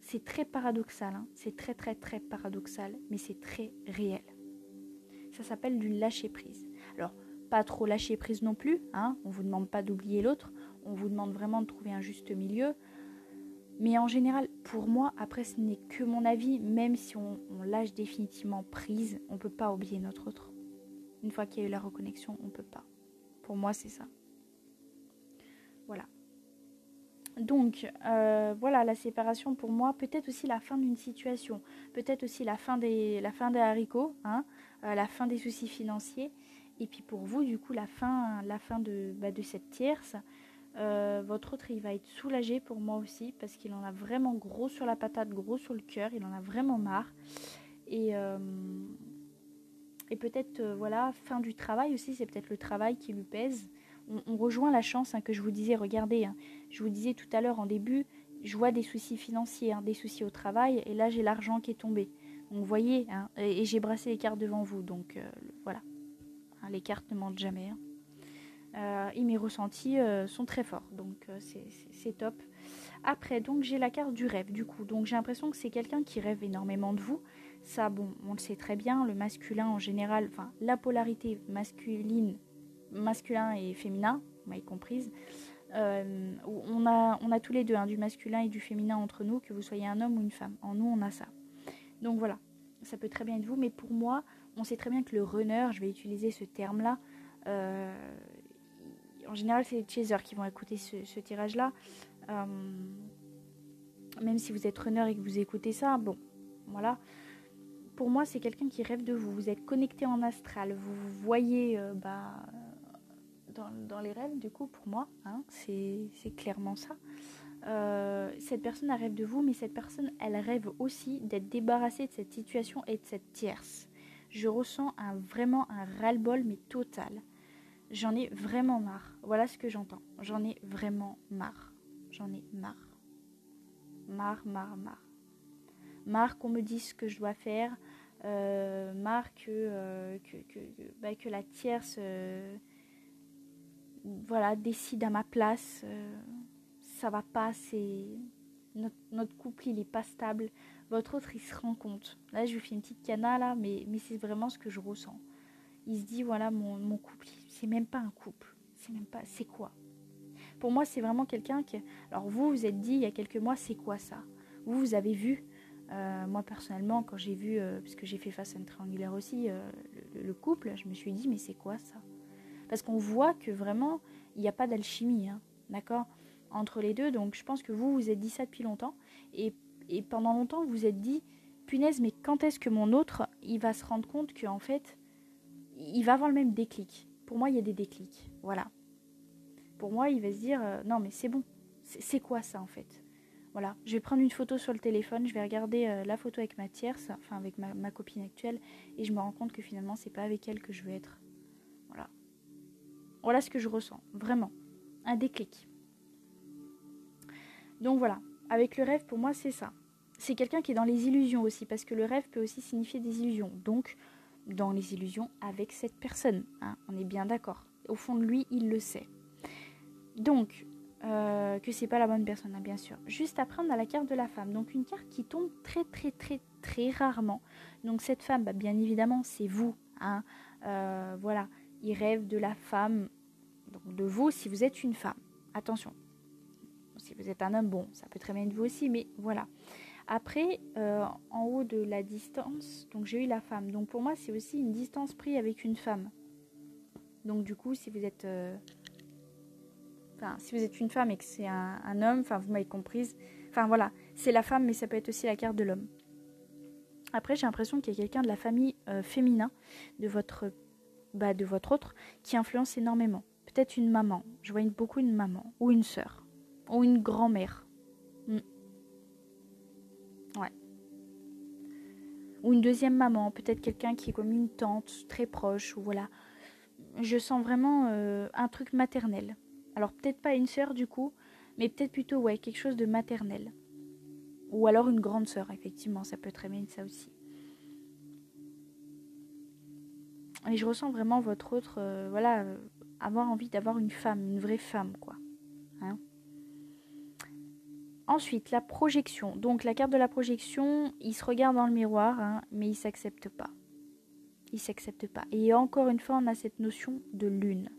[SPEAKER 1] c'est très paradoxal, hein. c'est très très très paradoxal, mais c'est très réel. Ça s'appelle du lâcher prise. Alors, pas trop lâcher prise non plus, hein. on ne vous demande pas d'oublier l'autre, on vous demande vraiment de trouver un juste milieu. Mais en général, pour moi, après ce n'est que mon avis, même si on, lâche définitivement prise, on ne peut pas oublier notre autre. Une fois qu'il y a eu la reconnexion, on ne peut pas. Pour moi, c'est ça. Voilà. Donc euh, voilà, la séparation pour moi, peut-être aussi la fin d'une situation, peut-être aussi la fin des, haricots, hein, euh, la fin des soucis financiers. Et puis pour vous, du coup, la fin, la fin de, bah, de cette tierce, euh, votre autre, il va être soulagé pour moi aussi parce qu'il en a vraiment gros sur la patate, gros sur le cœur. Il en a vraiment marre. Et, euh, peut-être, euh, voilà, fin du travail aussi, c'est peut-être le travail qui lui pèse. On, rejoint la chance hein, que je vous disais, regardez, hein, je vous disais tout à l'heure en début, je vois des soucis financiers, hein, des soucis au travail, et là j'ai l'argent qui est tombé. Donc vous voyez, et, j'ai brassé les cartes devant vous, donc voilà. les cartes ne mentent jamais. Euh, et mes ressentis euh, sont très forts, donc euh, c'est top. Après, donc j'ai la carte du rêve, du coup. Donc j'ai l'impression que c'est quelqu'un qui rêve énormément de vous. Ça, bon, on le sait très bien, le masculin en général, enfin la polarité masculine, masculin et féminin, vous m'avez comprise. on, a, on a tous les deux hein, du masculin et du féminin entre nous, que vous soyez un homme ou une femme. En nous, on a ça. Donc voilà, ça peut très bien être vous, mais pour moi, on sait très bien que le runner, je vais utiliser ce terme-là, en général, c'est les chasers qui vont écouter ce, tirage-là. Euh, même si vous êtes runner et que vous écoutez ça, bon, voilà. Pour moi, c'est quelqu'un qui rêve de vous. Vous êtes connecté en astral. Vous vous voyez euh, bah, dans, les rêves, du coup, pour moi. Hein, c'est clairement ça. Euh, cette personne rêve de vous, mais cette personne, elle rêve aussi d'être débarrassée de cette situation et de cette tierce. Je ressens un, vraiment un ras-le-bol, mais total. J'en ai vraiment marre. Voilà ce que j'entends. J'en ai vraiment marre. J'en ai marre. Marre, marre, marre. Marre qu'on me dise ce que je dois faire. Euh, marre que, euh, que, que, bah, que, la tierce euh, voilà, décide à ma place. ça va pas, c'est. Notre, couple, il est pas stable. Votre autre, il se rend compte. Là, je lui fais une petite cana, là, mais, mais c'est vraiment ce que je ressens. Il se dit, voilà, mon, mon couple, c'est même pas un couple. C'est même pas. C'est quoi? Pour moi, c'est vraiment quelqu'un qui. Alors, vous, vous êtes dit il y a quelques mois, c'est quoi ça? Vous, vous avez vu. Euh, moi, personnellement, quand j'ai vu, euh, puisque j'ai fait face à une triangulaire aussi, euh, le, couple, je me suis dit, mais c'est quoi ça? Parce qu'on voit que vraiment, il n'y a pas d'alchimie, hein, d'accord? Entre les deux. Donc, je pense que vous, vous êtes dit ça depuis longtemps. Et, et pendant longtemps, vous vous êtes dit, punaise, mais quand est-ce que mon autre, il va se rendre compte qu'en fait, il va avoir le même déclic? Pour moi, il y a des déclics. Voilà. Pour moi, il va se dire euh, non, mais c'est bon. C'est quoi ça en fait? Voilà. Je vais prendre une photo sur le téléphone, je vais regarder euh, la photo avec ma tierce, enfin avec ma, copine actuelle, et je me rends compte que finalement, c'est pas avec elle que je veux être. Voilà. Voilà ce que je ressens. Vraiment. Un déclic. Donc voilà. Avec le rêve, pour moi, c'est ça. C'est quelqu'un qui est dans les illusions aussi, parce que le rêve peut aussi signifier des illusions. Donc, dans les illusions avec cette personne. Hein, on est bien d'accord. Au fond de lui, il le sait. Donc, euh, que c'est pas la bonne personne, hein, bien sûr. Juste après, on a la carte de la femme. Donc, une carte qui tombe très, très, très, très rarement. Donc, cette femme, bah, bien évidemment, c'est vous. Hein. Euh, voilà. Il rêve de la femme, donc de vous si vous êtes une femme. Attention. Si vous êtes un homme, bon, ça peut très bien être vous aussi, mais voilà. Après, euh, en haut de la distance, donc j'ai eu la femme. Donc pour moi, c'est aussi une distance prise avec une femme. Donc du coup, si vous êtes, euh, si vous êtes une femme et que c'est un, homme, enfin, vous m'avez comprise. Enfin voilà, c'est la femme, mais ça peut être aussi la carte de l'homme. Après, j'ai l'impression qu'il y a quelqu'un de la famille euh, féminin de votre, bah, de votre autre qui influence énormément. Peut-être une maman. Je vois beaucoup une maman ou une sœur ou une grand-mère. Ou une deuxième maman, peut-être quelqu'un qui est comme une tante très proche, ou voilà. Je sens vraiment euh, un truc maternel. Alors peut-être pas une sœur du coup, mais peut-être plutôt ouais, quelque chose de maternel. Ou alors une grande sœur, effectivement, ça peut très bien être ça aussi. Et je ressens vraiment votre autre, euh, voilà, euh, avoir envie d'avoir une femme, une vraie femme, quoi. Hein? Ensuite, la projection. Donc la carte de la projection, il se regarde dans le miroir, hein, mais il s'accepte pas. Il s'accepte pas. Et encore une fois, on a cette notion de lune.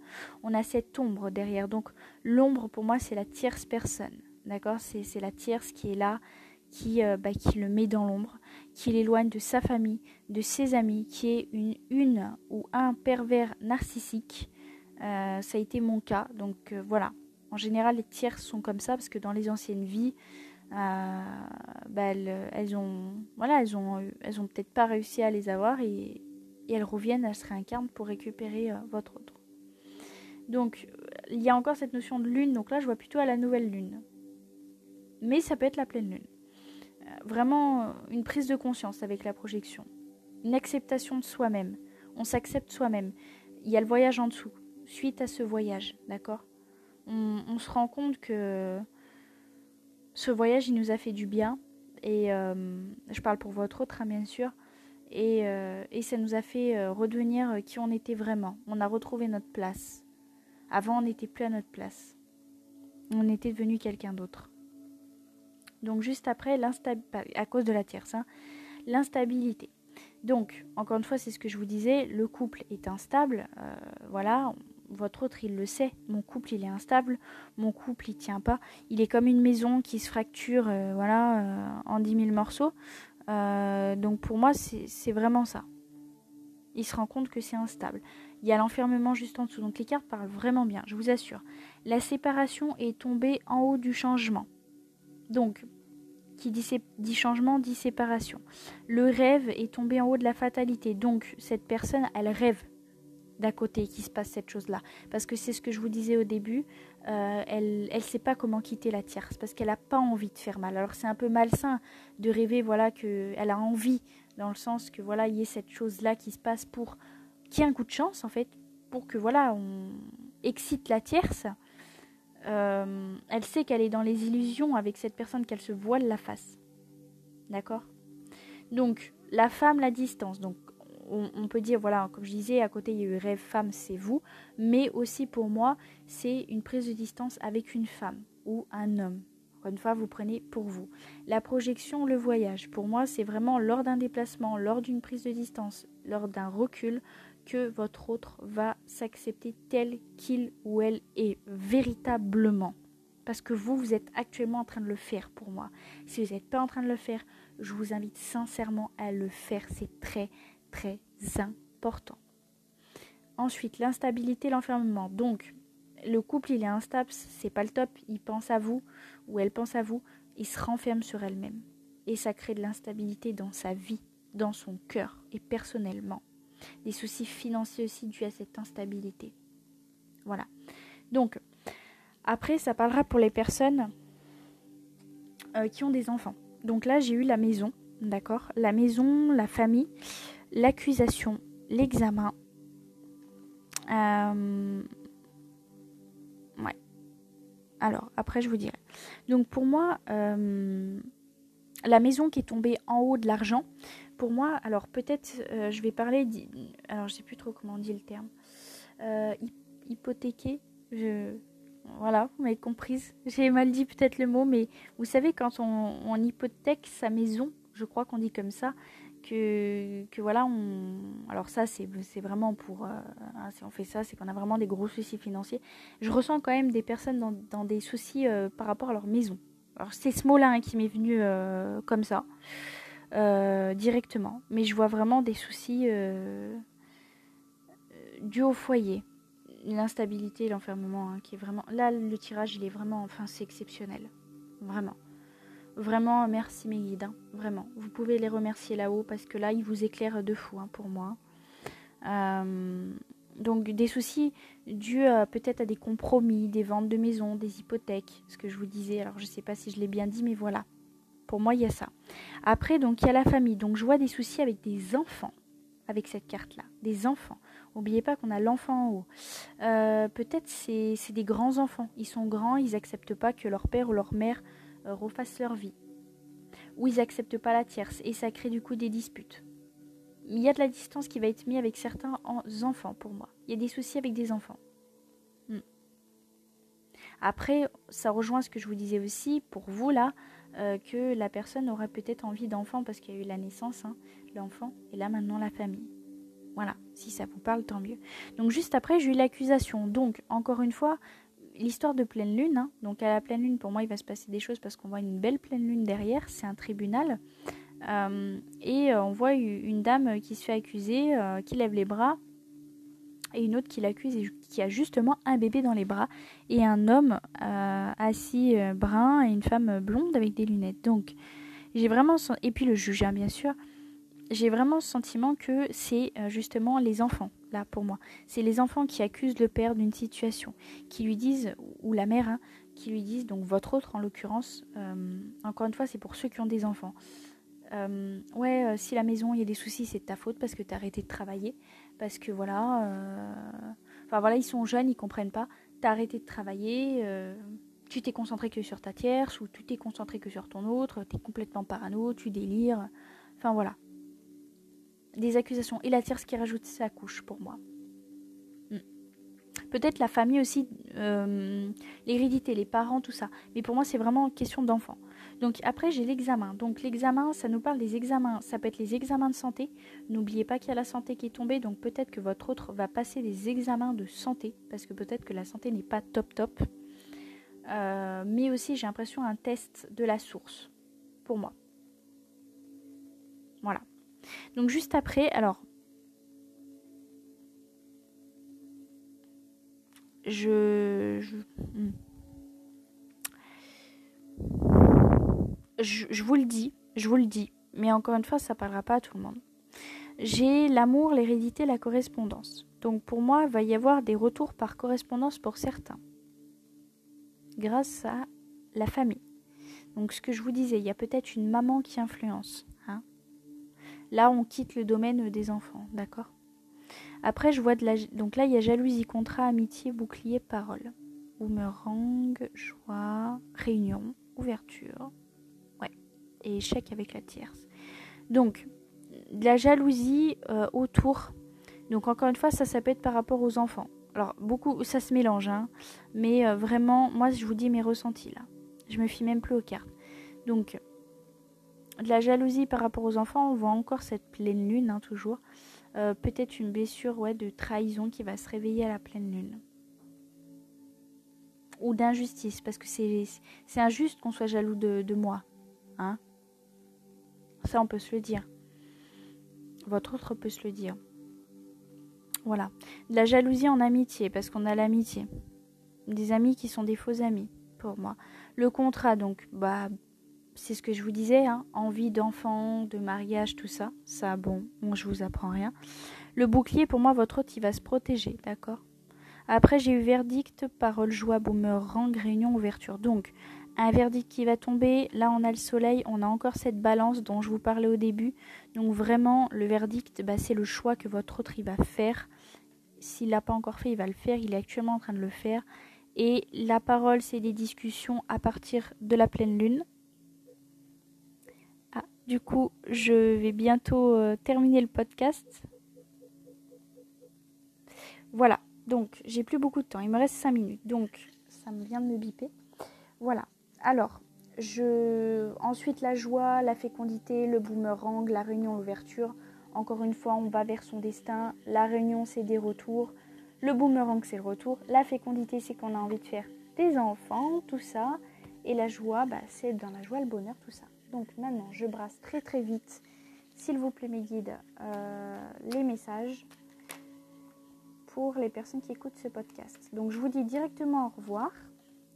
[SPEAKER 1] On a cette ombre derrière. Donc l'ombre, pour moi, c'est la tierce personne. D'accord? C'est, la tierce qui est là, qui, euh, bah, qui le met dans l'ombre, qui l'éloigne de sa famille, de ses amis, qui est une, une ou un pervers narcissique. Euh, ça a été mon cas. Donc euh, voilà, en général, les tierces sont comme ça parce que dans les anciennes vies, euh, bah, elles, elles ont, peut-être pas réussi à les avoir et, elles reviennent, elles se réincarnent pour récupérer euh, votre autre. Donc, il y a encore cette notion de lune, donc là, je vois plutôt à la nouvelle lune. Mais ça peut être la pleine lune. Euh, vraiment, euh, une prise de conscience avec la projection. Une acceptation de soi-même. On s'accepte soi-même. Il y a le voyage en dessous. Suite à ce voyage, d'accord? On, se rend compte que ce voyage, il nous a fait du bien. Et je parle pour votre autre, hein, bien sûr. Et, et, ça nous a fait redevenir qui on était vraiment. On a retrouvé notre place. Avant, on n'était plus à notre place. On était devenu quelqu'un d'autre. Donc juste après, à cause de la tierce, hein, l'instabilité. Donc, encore une fois, c'est ce que je vous disais, le couple est instable. Euh, voilà, votre autre, il le sait. Mon couple, il est instable. Mon couple, il tient pas. Il est comme une maison qui se fracture, euh, voilà, euh, en 10 000 morceaux. donc pour moi, c'est vraiment ça. Il se rend compte que c'est instable. Il y a l'enfermement juste en dessous. Donc les cartes parlent vraiment bien, je vous assure. La séparation est tombée en haut du changement. Donc, qui dit, changement dit séparation. Le rêve est tombé en haut de la fatalité. Donc, cette personne, elle rêve d'à côté qu'il se passe cette chose-là. Parce que c'est ce que je vous disais au début, euh, elle ne sait pas comment quitter la tierce, parce qu'elle n'a pas envie de faire mal. Alors c'est un peu malsain de rêver voilà qu'elle a envie, dans le sens que voilà il y ait cette chose-là qui se passe pour qui a un coup de chance en fait, pour que voilà on excite la tierce. Euh, elle sait qu'elle est dans les illusions avec cette personne, qu'elle se voile la face. D'accord? Donc, la femme, la distance. Donc, on, peut dire, voilà, comme je disais, à côté, il y a eu rêve femme, c'est vous. Mais aussi, pour moi, c'est une prise de distance avec une femme ou un homme. Encore une fois, vous prenez pour vous. La projection, le voyage. Pour moi, c'est vraiment lors d'un déplacement, lors d'une prise de distance, lors d'un recul, que votre autre va s'accepter tel qu'il ou elle est véritablement. Parce que vous, vous êtes actuellement en train de le faire pour moi. Si vous n'êtes pas en train de le faire, je vous invite sincèrement à le faire. C'est très, très important. Ensuite, l'instabilité, l'enfermement. Donc, le couple, il est instable, c'est pas le top. Il pense à vous ou elle pense à vous. Il se renferme sur elle-même. Et ça crée de l'instabilité dans sa vie, dans son cœur et personnellement des soucis financiers aussi dus à cette instabilité. Voilà. Donc, après, ça parlera pour les personnes euh, qui ont des enfants. Donc là, j'ai eu la maison, d'accord? La maison, la famille, l'accusation, l'examen. Euh, ouais. Alors, après, je vous dirai. Donc, pour moi, euh, la maison qui est tombée en haut de l'argent, pour moi, alors peut-être euh, je vais parler, alors je sais plus trop comment on dit le terme, hypothéquer, je, voilà, vous m'avez comprise, j'ai mal dit peut-être le mot, mais vous savez quand on, hypothèque sa maison, je crois qu'on dit comme ça, que, voilà, alors ça c'est vraiment pour, euh, hein, si on fait ça, c'est qu'on a vraiment des gros soucis financiers. Je ressens quand même des personnes dans, des soucis par rapport à leur maison. Alors c'est ce mot-là hein, qui m'est venu comme ça. Euh, directement. Mais je vois vraiment des soucis euh, dus au foyer. L'instabilité, l'enfermement, hein, qui est vraiment... Là, le tirage, il est vraiment... Enfin, c'est exceptionnel. Vraiment. Vraiment, merci mes guides. Hein. Vraiment. Vous pouvez les remercier là-haut parce que là, ils vous éclairent de fou hein, pour moi. Euh, donc des soucis dus peut-être à des compromis, des ventes de maisons, des hypothèques, ce que je vous disais. Alors je ne sais pas si je l'ai bien dit, mais voilà. Pour moi, il y a ça. Après, donc, il y a la famille. Donc, je vois des soucis avec des enfants, avec cette carte-là. Des enfants. N'oubliez pas qu'on a l'enfant en haut. Euh, peut-être c'est, c'est des grands-enfants. Ils sont grands, ils n'acceptent pas que leur père ou leur mère euh, refassent leur vie. Ou ils n'acceptent pas la tierce. Et ça crée du coup des disputes. Il y a de la distance qui va être mise avec certains enfants pour moi. Il y a des soucis avec des enfants. Hmm. Après, ça rejoint ce que je vous disais aussi, pour vous là, euh, que la personne aurait peut-être envie d'enfant parce qu'il y a eu la naissance, hein, l'enfant, et là maintenant la famille. Voilà, si ça vous parle, tant mieux. Donc juste après, j'ai eu l'accusation. Donc, encore une fois, l'histoire de pleine lune. Hein. donc à la pleine lune, pour moi, il va se passer des choses parce qu'on voit une belle pleine lune derrière. C'est un tribunal. Euh, et euh, on voit une dame qui se fait accuser, qui lève les bras et une autre qui l'accuse et qui a justement un bébé dans les bras et un homme euh, assis euh, brun et une femme blonde avec des lunettes. Donc j'ai vraiment et puis le juge hein, bien sûr. J'ai vraiment le sentiment que c'est euh, justement les enfants, là pour moi. C'est les enfants qui accusent le père d'une situation, qui lui disent, ou la mère, hein, qui lui disent, donc votre autre en l'occurrence, euh, encore une fois c'est pour ceux qui ont des enfants. Euh, ouais, si la maison il y a des soucis, c'est de ta faute parce que tu as arrêté de travailler, parce que voilà, enfin voilà, ils sont jeunes, ils comprennent pas. Tu as arrêté de travailler, tu t'es concentré que sur ta tierce ou tu t'es concentré que sur ton autre, tu es complètement parano, tu délires. Enfin voilà, des accusations. Et la tierce qui rajoute sa couche pour moi. Hmm. Peut-être la famille aussi, euh, l'hérédité, les parents, tout ça. Mais pour moi, c'est vraiment question d'enfant. Donc après, j'ai l'examen. Donc l'examen, ça nous parle des examens. Ça peut être les examens de santé. N'oubliez pas qu'il y a la santé qui est tombée. Donc peut-être que votre autre va passer des examens de santé. Parce que peut-être que la santé n'est pas top top. Euh, mais aussi, j'ai l'impression, un test de la source. Pour moi. Voilà. Donc juste après, alors... Je... Hmm. Je, je, vous le dis, je vous le dis, mais encore une fois, ça parlera pas à tout le monde. J'ai l'amour, l'hérédité, la correspondance. Donc pour moi, il va y avoir des retours par correspondance pour certains, grâce à la famille. Donc ce que je vous disais, il y a peut-être une maman qui influence, Là, on quitte le domaine des enfants, d'accord? Après, je vois de la... Donc là, il y a jalousie, contrat, amitié, bouclier, parole. Boomerang, joie, réunion, ouverture. Ouais. Et échec avec la tierce. Donc, de la jalousie euh, autour. Donc encore une fois, ça, ça peut être par rapport aux enfants. Alors, beaucoup, ça se mélange, hein. Mais euh, vraiment, moi, je vous dis mes ressentis, là. Je me fie même plus aux cartes. Donc, de la jalousie par rapport aux enfants, on voit encore cette pleine lune, hein, toujours. Euh, peut-être une blessure ouais, de trahison qui va se réveiller à la pleine lune. Ou d'injustice, parce que c'est injuste qu'on soit jaloux de, moi. Hein Ça, on peut se le dire. Votre autre peut se le dire. Voilà. De la jalousie en amitié, parce qu'on a l'amitié. Des amis qui sont des faux amis, pour moi. Le contrat, donc, bah, c'est ce que je vous disais, hein, envie d'enfant, de mariage, tout ça. Ça, bon, moi je vous apprends rien. Le bouclier, pour moi, votre hôte, il va se protéger, d'accord? Après, j'ai eu verdict, parole, joie, rang, réunion, ouverture. Donc, un verdict qui va tomber. Là, on a le soleil, on a encore cette balance dont je vous parlais au début. Donc, vraiment, le verdict, bah, c'est le choix que votre autre, il va faire. S'il l'a pas encore fait, il va le faire. Il est actuellement en train de le faire. Et la parole, c'est des discussions à partir de la pleine lune. Du coup, je vais bientôt euh, terminer le podcast. Voilà, donc j'ai plus beaucoup de temps, il me reste 5 minutes, donc ça me vient de me biper. Voilà, alors, je... ensuite la joie, la fécondité, le boomerang, la réunion, l'ouverture. Encore une fois, on va vers son destin. La réunion, c'est des retours. Le boomerang, c'est le retour. La fécondité, c'est qu'on a envie de faire des enfants, tout ça. Et la joie, bah, c'est dans la joie, le bonheur, tout ça. Donc maintenant, je brasse très très vite, s'il vous plaît mes guides, euh, les messages pour les personnes qui écoutent ce podcast. Donc je vous dis directement au revoir.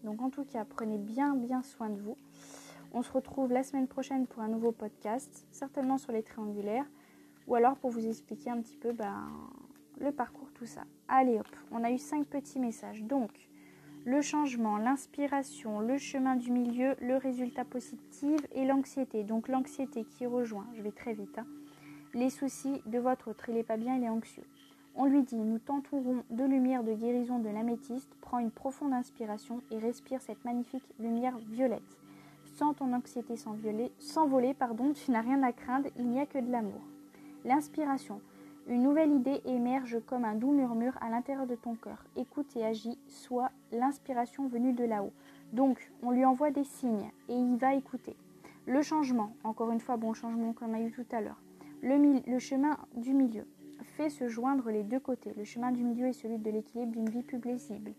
[SPEAKER 1] Donc en tout cas, prenez bien bien soin de vous. On se retrouve la semaine prochaine pour un nouveau podcast, certainement sur les triangulaires, ou alors pour vous expliquer un petit peu ben, le parcours, tout ça. Allez hop, on a eu cinq petits messages. Donc, le changement, l'inspiration, le chemin du milieu, le résultat positif et l'anxiété. Donc l'anxiété qui rejoint, je vais très vite, hein, les soucis de votre autre. Il n'est pas bien, il est anxieux. On lui dit, nous tenterons de lumière de guérison de l'améthyste, prends une profonde inspiration et respire cette magnifique lumière violette. Sans ton anxiété s'envoler, pardon, tu n'as rien à craindre, il n'y a que de l'amour. L'inspiration, une nouvelle idée émerge comme un doux murmure à l'intérieur de ton cœur. Écoute et agis, soit l'inspiration venue de là-haut. Donc, on lui envoie des signes et il va écouter. Le changement, encore une fois, bon changement comme a eu tout à l'heure. Le, chemin du milieu fait se joindre les deux côtés. Le chemin du milieu est celui de l'équilibre d'une vie plus paisible.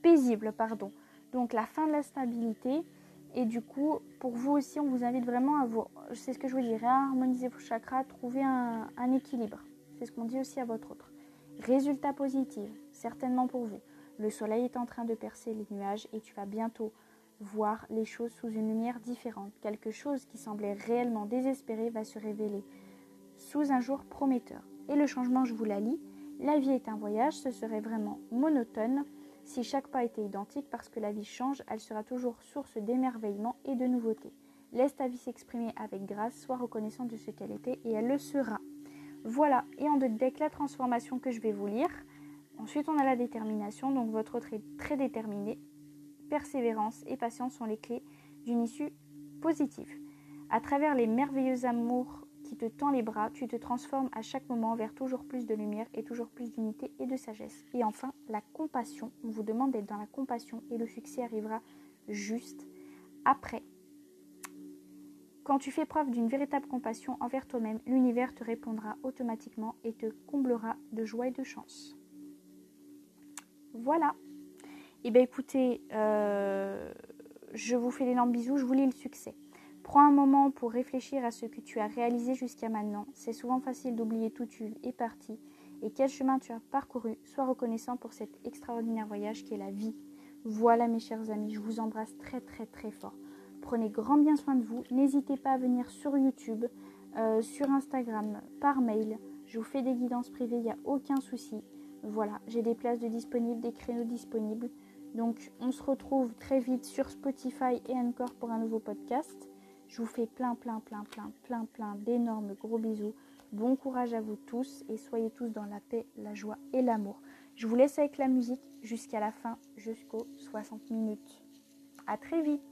[SPEAKER 1] Paisible, pardon. Donc la fin de la stabilité. Et du coup, pour vous aussi, on vous invite vraiment à vous, c'est ce que je vous dis, réharmoniser vos chakras, trouver un équilibre. C'est ce qu'on dit aussi à votre autre. Résultat positif, certainement pour vous. Le soleil est en train de percer les nuages et tu vas bientôt voir les choses sous une lumière différente. Quelque chose qui semblait réellement désespéré va se révéler sous un jour prometteur. Et le changement, je vous la lis. La vie est un voyage, ce serait vraiment monotone si chaque pas était identique parce que la vie change, elle sera toujours source d'émerveillement et de nouveautés. Laisse ta vie s'exprimer avec grâce, sois reconnaissant de ce qu'elle était et elle le sera. Voilà, et en deck la transformation que je vais vous lire. Ensuite, on a la détermination, donc votre autre est très déterminé. Persévérance et patience sont les clés d'une issue positive. À travers les merveilleux amours qui te tend les bras, tu te transformes à chaque moment vers toujours plus de lumière et toujours plus d'unité et de sagesse. Et enfin, la compassion. On vous demande d'être dans la compassion et le succès arrivera juste après. Quand tu fais preuve d'une véritable compassion envers toi-même, l'univers te répondra automatiquement et te comblera de joie et de chance. Voilà. Eh bien écoutez, euh, je vous fais d'énormes bisous, je vous lis le succès. Prends un moment pour réfléchir à ce que tu as réalisé jusqu'à maintenant. C'est souvent facile d'oublier tout tu es parti et quel chemin tu as parcouru. Sois reconnaissant pour cet extraordinaire voyage qui est la vie. Voilà mes chers amis, je vous embrasse très très très fort. Prenez grand bien soin de vous. N'hésitez pas à venir sur YouTube, euh, sur Instagram, par mail. Je vous fais des guidances privées, il n'y a aucun souci. Voilà, j'ai des places de disponibles, des créneaux disponibles. Donc on se retrouve très vite sur Spotify et encore pour un nouveau podcast. Je vous fais plein, plein, plein, plein, plein, plein d'énormes gros bisous. Bon courage à vous tous et soyez tous dans la paix, la joie et l'amour. Je vous laisse avec la musique jusqu'à la fin, jusqu'aux 60 minutes. À très vite